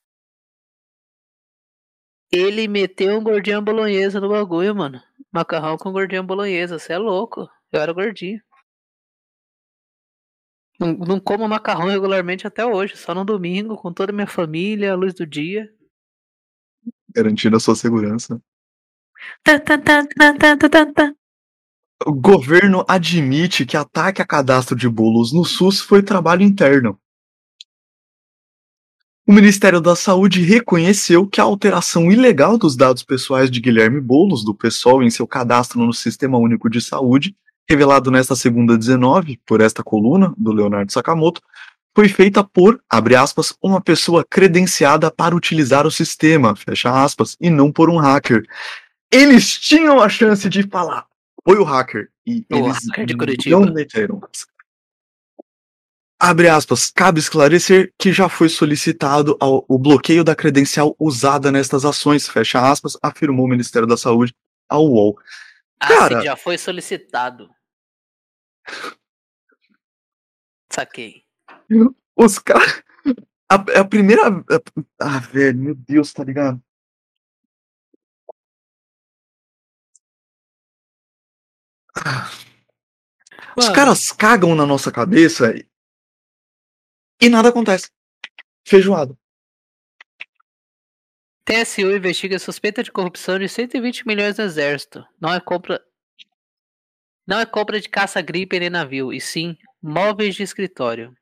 Ele meteu um gordinho bolonhesa no bagulho, mano. Macarrão com gordinho bolonhesa, você é louco. Eu era gordinho. Não, não como macarrão regularmente até hoje, só no domingo, com toda a minha família, à luz do dia. Garantindo a sua segurança. Tá, tá, tá, O governo admite que ataque a cadastro de bolos no SUS foi trabalho interno. O Ministério da Saúde reconheceu que a alteração ilegal dos dados pessoais de Guilherme Boulos, do PSOL, em seu cadastro no Sistema Único de Saúde, revelado nesta segunda 19 por esta coluna do Leonardo Sakamoto, foi feita por, abre aspas, uma pessoa credenciada para utilizar o sistema, fecha aspas, e não por um hacker. Eles tinham a chance de falar, foi o hacker, e O eles hacker de Curitiba. não meteram. Abre aspas, cabe esclarecer que já foi solicitado ao- o bloqueio da credencial usada nestas ações, fecha aspas, afirmou o Ministério da Saúde ao UOL. Ah, Cara- sim, já foi solicitado. Saquei. Os caras. A, a primeira. a- ah, velho, meu Deus, tá ligado? Os caras cagam na nossa cabeça e, e nada acontece. Feijoado. TSU investiga suspeita de corrupção de 120 milhões no exército. Não é compra. Não é compra de caça-gripe nem navio, e sim móveis de escritório.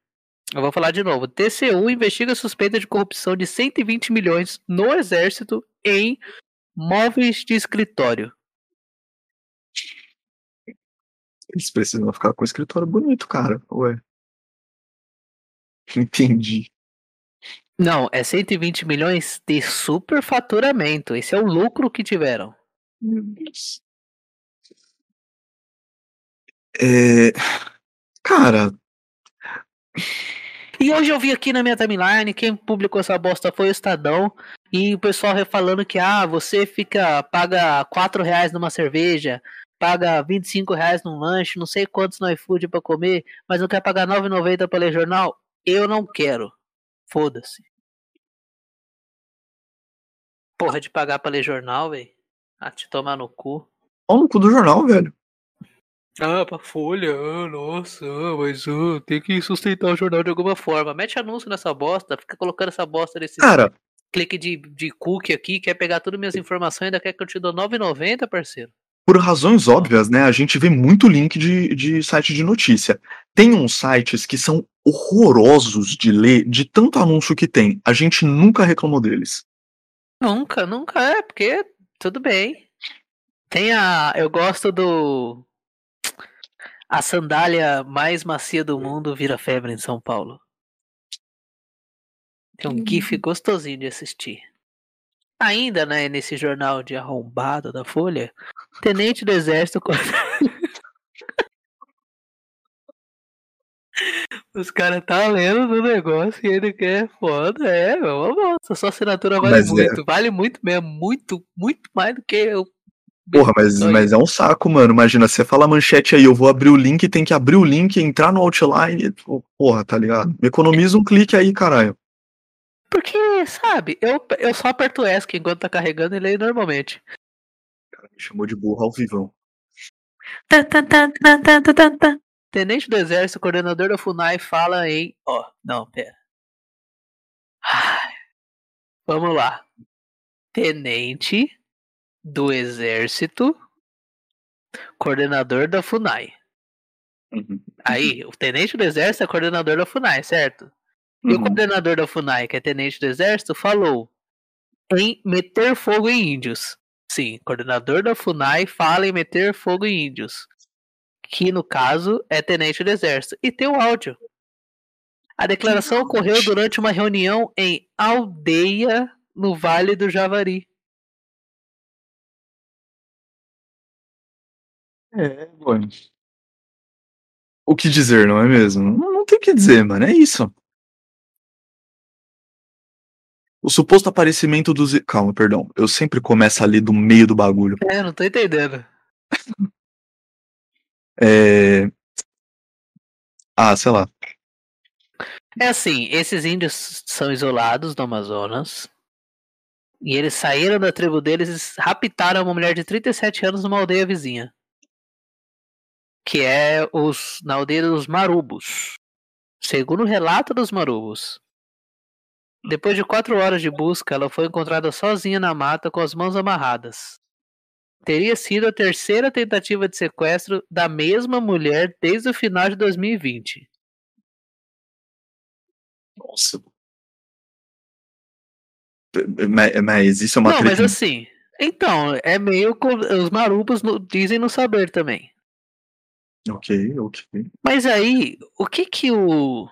Eu vou falar de novo. TCU investiga suspeita de corrupção de 120 milhões no exército em móveis de escritório. Eles precisam ficar com o escritório bonito, cara. Ué. [LAUGHS] Entendi. Não, é 120 milhões de superfaturamento. Esse é o lucro que tiveram. Meu Deus. É. Cara, E hoje eu vi aqui na minha timeline, quem publicou essa bosta foi o Estadão, e o pessoal falando que ah, você fica, paga 4 reais numa cerveja, paga 25 reais num lanche, não sei quantos no iFood pra comer, mas não quer pagar 9,90 pra ler jornal? Eu não quero. Foda-se. Porra de pagar pra ler jornal, velho. Ah, te tomar no cu. olha no cu do jornal, velho. Ah, pra folha, ah, nossa, ah, mas ah, tem que sustentar o jornal de alguma forma. Mete anúncio nessa bosta, fica colocando essa bosta nesse Cara, clique de, de cookie aqui, quer pegar todas minhas informações, ainda quer que eu te dou 9,90, parceiro. Por razões óbvias, né? A gente vê muito link de, de site de notícia. Tem uns sites que são horrorosos de ler, de tanto anúncio que tem. A gente nunca reclamou deles. Nunca, nunca é, porque tudo bem. Tem a. Eu gosto do. A sandália mais macia do mundo vira febre em São Paulo. Tem um GIF gostosinho de assistir. Ainda, né, nesse jornal de arrombado da Folha, Tenente do Exército. [LAUGHS] Os caras tá lendo do negócio e ele quer foda, é, meu, nossa, sua assinatura vale Mas é- muito, vale muito mesmo, muito, muito mais do que eu. Porra, mas, mas é um saco, mano. Imagina, você fala manchete aí, eu vou abrir o link, tem que abrir o link, entrar no Outline. Porra, tá ligado? Me economiza um clique aí, caralho. Porque, sabe, eu, eu só aperto ESC enquanto tá carregando e leio normalmente. Cara, me chamou de burro ao vivão. Tenente do Exército, coordenador da FUNAI, fala em. Ó, não, pera. Ai, Vamos lá. Tenente do Exército, coordenador da FUNAI. Uhum. Aí, o tenente do Exército é coordenador da FUNAI, certo? E o Uhum. coordenador da FUNAI, que é tenente do Exército, falou em meter fogo em índios. Sim, coordenador da FUNAI fala em meter fogo em índios. Que no caso é tenente do Exército. E tem o áudio. A declaração ocorreu durante uma reunião em aldeia no Vale do Javari. É, mano. O que dizer, não é mesmo? Não, não tem o que dizer, mano. É isso. O suposto aparecimento dos. Calma, perdão. Eu sempre começo ali do meio do bagulho. É, não tô entendendo. [LAUGHS] É. Ah, sei lá. É assim, esses índios são isolados no Amazonas. E eles saíram da tribo deles e raptaram uma mulher de 37 anos numa aldeia vizinha. Que é os, na aldeia dos Marubos. Segundo o relato dos Marubos. Depois de quatro horas de busca, ela foi encontrada sozinha na mata com as mãos amarradas. Teria sido a terceira tentativa de sequestro da mesma mulher desde o final de 2020. Nossa. Mas, mas isso é uma Não, mas assim. Então, é meio. Os marubos dizem não saber também. Ok, ok. Mas aí, o que que o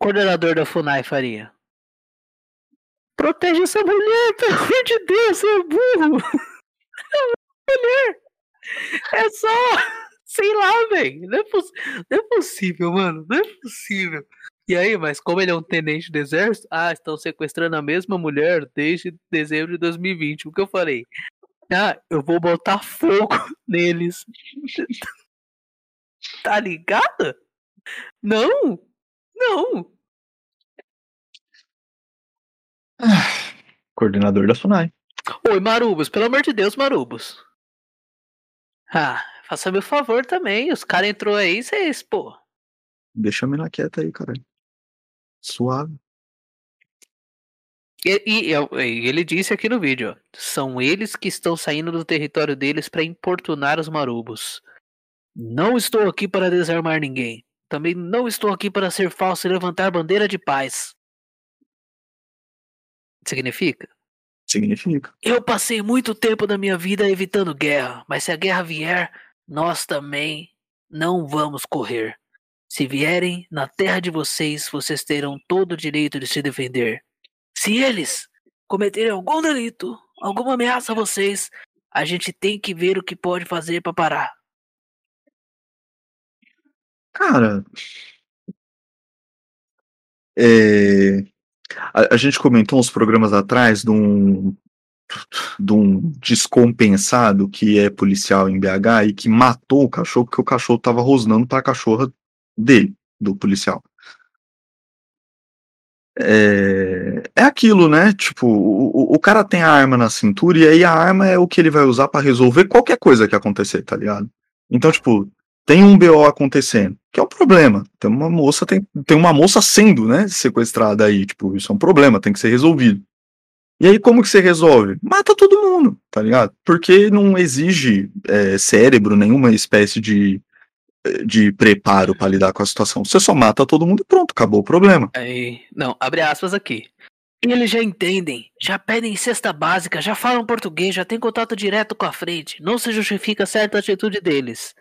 coordenador da FUNAI faria? Protege essa mulher, [LAUGHS] pelo amor de Deus, você é burro! [LAUGHS] É mulher! É só. [LAUGHS] Sei lá, velho. Não, é não é possível, mano. Não é possível. E aí, mas como ele é um tenente do exército, ah, estão sequestrando a mesma mulher desde dezembro de 2020. O que eu falei? Ah, eu vou botar fogo neles. Tá ligado? Não! Não! [SIGHS] Coordenador da FUNAI. Oi, Marubos, pelo amor de Deus, Marubos. Ah, faça meu favor também. Os caras entrou aí, vocês, pô. Deixa a mina quieta aí, cara. Suave. E, e- e ele disse aqui no vídeo, ó, são eles que estão saindo do território deles para importunar os marubos. Não estou aqui para desarmar ninguém. Também não estou aqui para ser falso e levantar bandeira de paz. Significa? Significa. Eu passei muito tempo da minha vida evitando guerra, mas se a guerra vier, nós também não vamos correr. Se vierem na terra de vocês, vocês terão todo o direito de se defender. Se eles cometerem algum delito, alguma ameaça a vocês, a gente tem que ver o que pode fazer para parar. Cara. É, a, a gente comentou uns programas atrás de um, de um descompensado que é policial em BH e que matou o cachorro porque o cachorro tava rosnando pra cachorra dele, do policial. É, é aquilo, né? Tipo, o, o- cara tem a arma na cintura e aí a arma é o que ele vai usar pra resolver qualquer coisa que acontecer, tá ligado? Então, tipo, tem um BO acontecendo, que é um problema. Tem uma moça, tem, tem uma moça sendo, né, sequestrada aí, tipo, isso é um problema, tem que ser resolvido. E aí, como que você resolve? Mata todo mundo, tá ligado? Porque não exige é, cérebro, nenhuma espécie de, de preparo pra lidar com a situação. Você só mata todo mundo e pronto, acabou o problema. Aí, não, abre aspas aqui. Eles já entendem, já pedem cesta básica, já falam português, já tem contato direto com a frente. Não se justifica certa atitude deles.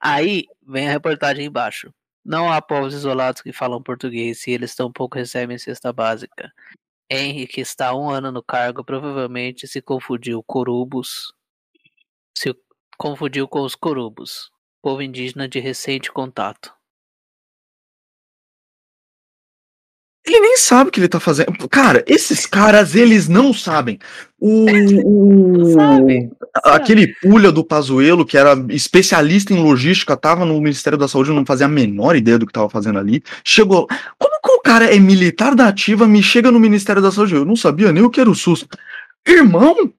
Aí vem a reportagem embaixo. Não há povos isolados que falam português e eles tampouco recebem cesta básica. Henry, que está um ano no cargo, provavelmente se confundiu corubos. Se confundiu com os corubos, povo indígena de recente contato. Ele nem sabe o que ele tá fazendo. Cara, esses caras, eles não sabem. O, o- sabe. aquele pulha do Pazuello, que era especialista em logística, tava no Ministério da Saúde, não fazia a menor ideia do que tava fazendo ali. Chegou. Como que o cara é militar da ativa, me chega no Ministério da Saúde? Eu não sabia nem o que era o SUS. Irmão!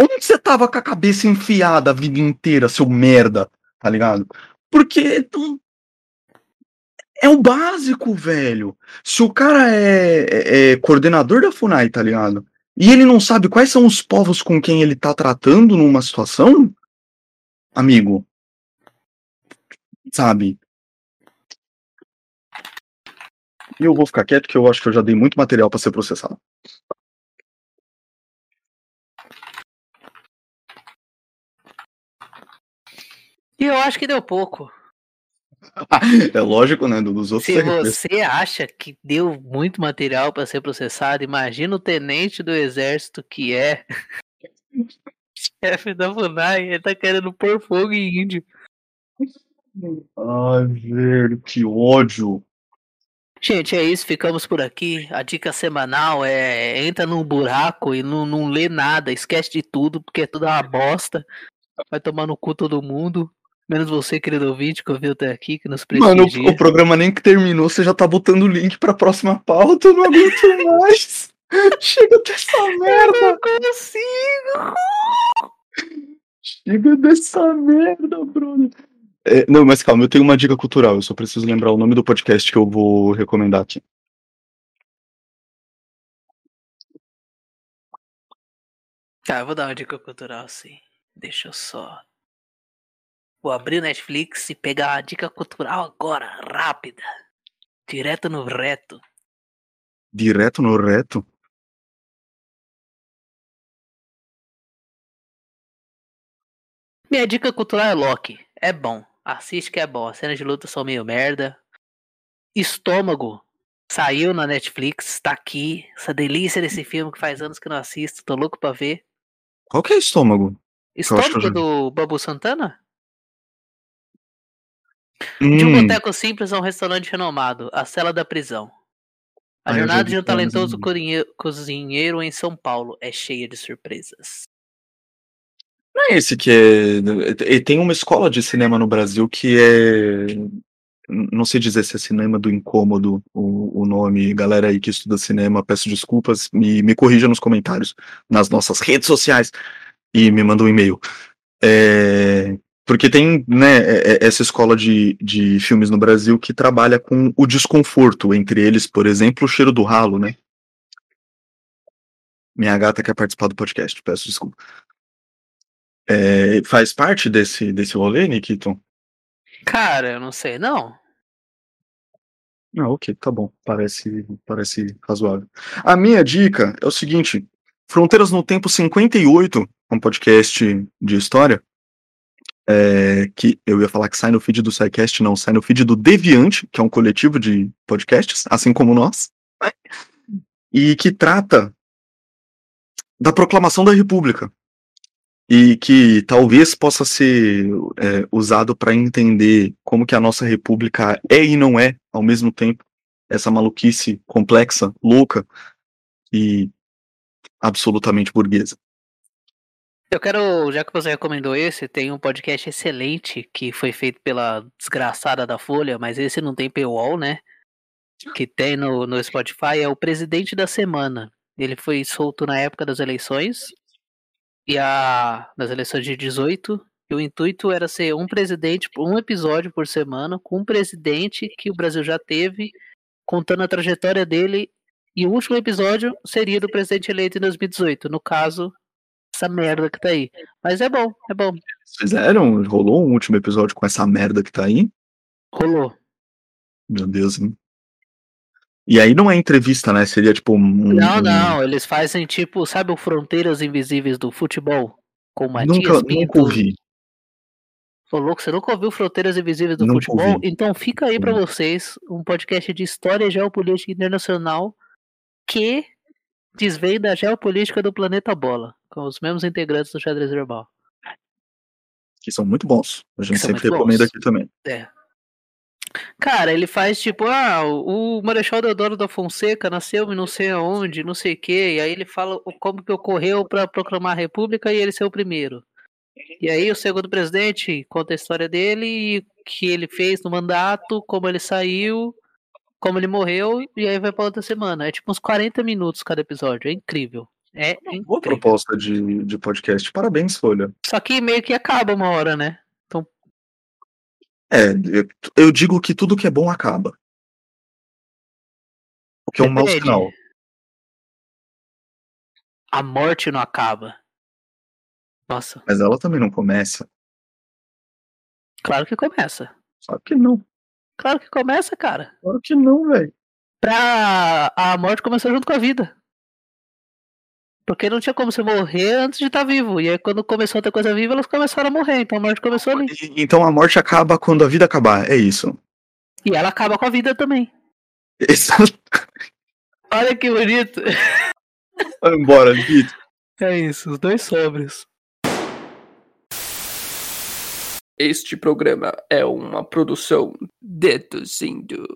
Onde você tava com a cabeça enfiada a vida inteira, seu merda? Tá ligado? Porque não- é o básico, velho. Se o cara é, é- é coordenador da FUNAI, tá ligado? E ele não sabe quais são os povos com quem ele tá tratando numa situação, amigo. Sabe? E eu vou ficar quieto que eu acho que eu já dei muito material pra ser processado. E eu acho que deu pouco. [LAUGHS] é lógico, né? Dos outros Se você acha que deu muito material para ser processado, imagina o tenente do exército que é [LAUGHS] chefe da FUNAI, ele tá querendo pôr fogo em índio. Ai, velho, que ódio. Gente, é isso, ficamos por aqui. A dica semanal é entra num buraco e não, não lê nada, esquece de tudo, porque é tudo uma bosta. Vai tomar no cu todo mundo. Menos você, querido ouvinte, que ouviu até aqui, que nos Mano, prestigia. o, o programa nem que terminou, você já tá botando o link pra próxima pauta, eu não aguento mais. [LAUGHS] Chega dessa merda, Eu não consigo! chega dessa merda, Bruno. É, não, mas calma, eu tenho uma dica cultural, eu só preciso lembrar o nome do podcast que eu vou recomendar aqui. Tá, eu vou dar uma dica cultural assim. Deixa eu só. Vou abrir o Netflix e pegar a dica cultural agora, rápida. Direto no reto. Direto no reto? Minha dica cultural é Loki. É bom. Assiste que é bom. As cenas de luta são meio merda. Estômago. Saiu na Netflix, tá aqui. Essa delícia desse filme que faz anos que eu não assisto. Tô louco pra ver. Qual que é estômago? Estômago do Babu Santana? Hum, De um boteco simples a um restaurante renomado. A cela da prisão. A já jornada de um talentoso cozinheiro em São Paulo é cheia de surpresas. não é esse que é. Tem uma escola de cinema no Brasil que é. Não sei dizer se é cinema do incômodo o, o nome. Galera aí que estuda cinema, peço desculpas. Me, me corrija nos comentários nas nossas redes sociais e me manda um e-mail. É, porque tem né, é- é- essa escola de, de filmes no Brasil que trabalha com o desconforto, entre eles, por exemplo, o cheiro do ralo, né? Minha gata quer participar do podcast, peço desculpa. É, faz parte desse, desse rolê, Nikiton? Cara, eu não sei, não. Ah, ok, tá bom. Parece, parece razoável. A minha dica é o seguinte: Fronteiras no Tempo 58, um podcast de história, é, que eu ia falar que sai no feed do SciCast, não, sai no feed do Deviante, que é um coletivo de podcasts, assim como nós, né? e que trata da proclamação da República. E que talvez possa ser é, usado para entender como que a nossa república é e não é ao mesmo tempo essa maluquice complexa, louca e absolutamente burguesa. Eu quero, já que você recomendou esse, tem um podcast excelente que foi feito pela desgraçada da Folha, mas esse não tem paywall, né? Que tem no, no Spotify, é o Presidente da Semana. Ele foi solto na época das eleições, e a das eleições de 18, e o intuito era ser um presidente, um episódio por semana, com um presidente que o Brasil já teve, contando a trajetória dele, e o último episódio seria do presidente eleito em 2018, no caso, essa merda que tá aí. Mas é bom, é bom. Fizeram? Rolou um último episódio com essa merda que tá aí? Rolou. Meu Deus. hein? E aí não é entrevista, né? Seria tipo um. Não, não, eles fazem tipo, sabe o Fronteiras Invisíveis do futebol? Com o Matias Nunca, Pinto. nunca ouvi. Ô, louco, você nunca ouviu Fronteiras Invisíveis do Nunca futebol? ouvi. Então fica aí pra Hum. vocês um podcast de história geopolítica internacional que desvenda a geopolítica do planeta Bola, com os mesmos integrantes do xadrez verbal. Que são muito bons. A gente sempre recomenda bons. aqui também. É. Cara, ele faz tipo, ah, o Marechal Deodoro da Fonseca nasceu não sei aonde, não sei o quê, e aí ele fala como que ocorreu pra proclamar a República e ele ser o primeiro. E aí o segundo presidente conta a história dele e o que ele fez no mandato, como ele saiu, como ele morreu, e aí vai pra outra semana. É tipo uns 40 minutos cada episódio, é incrível. É Boa incrível. proposta de, de podcast. Parabéns, Folha. Só que meio que acaba uma hora, né? É, eu, eu digo que tudo que é bom acaba. O que é um mau sinal. A morte não acaba. Nossa, Mas ela também não começa. claro que começa. Sabe que não. Claro que começa, cara. Claro que não, velho. Pra a morte começar junto com a vida. Porque não tinha como você morrer antes de estar vivo. E aí quando começou a ter coisa viva, elas começaram a morrer. Então a morte começou ali. Então a morte acaba quando a vida acabar. É isso. E ela acaba com a vida também. [LAUGHS] Exato. Olha que bonito. Vai embora, Vitor. É isso, os dois sobres. Este programa é uma produção deduzindo.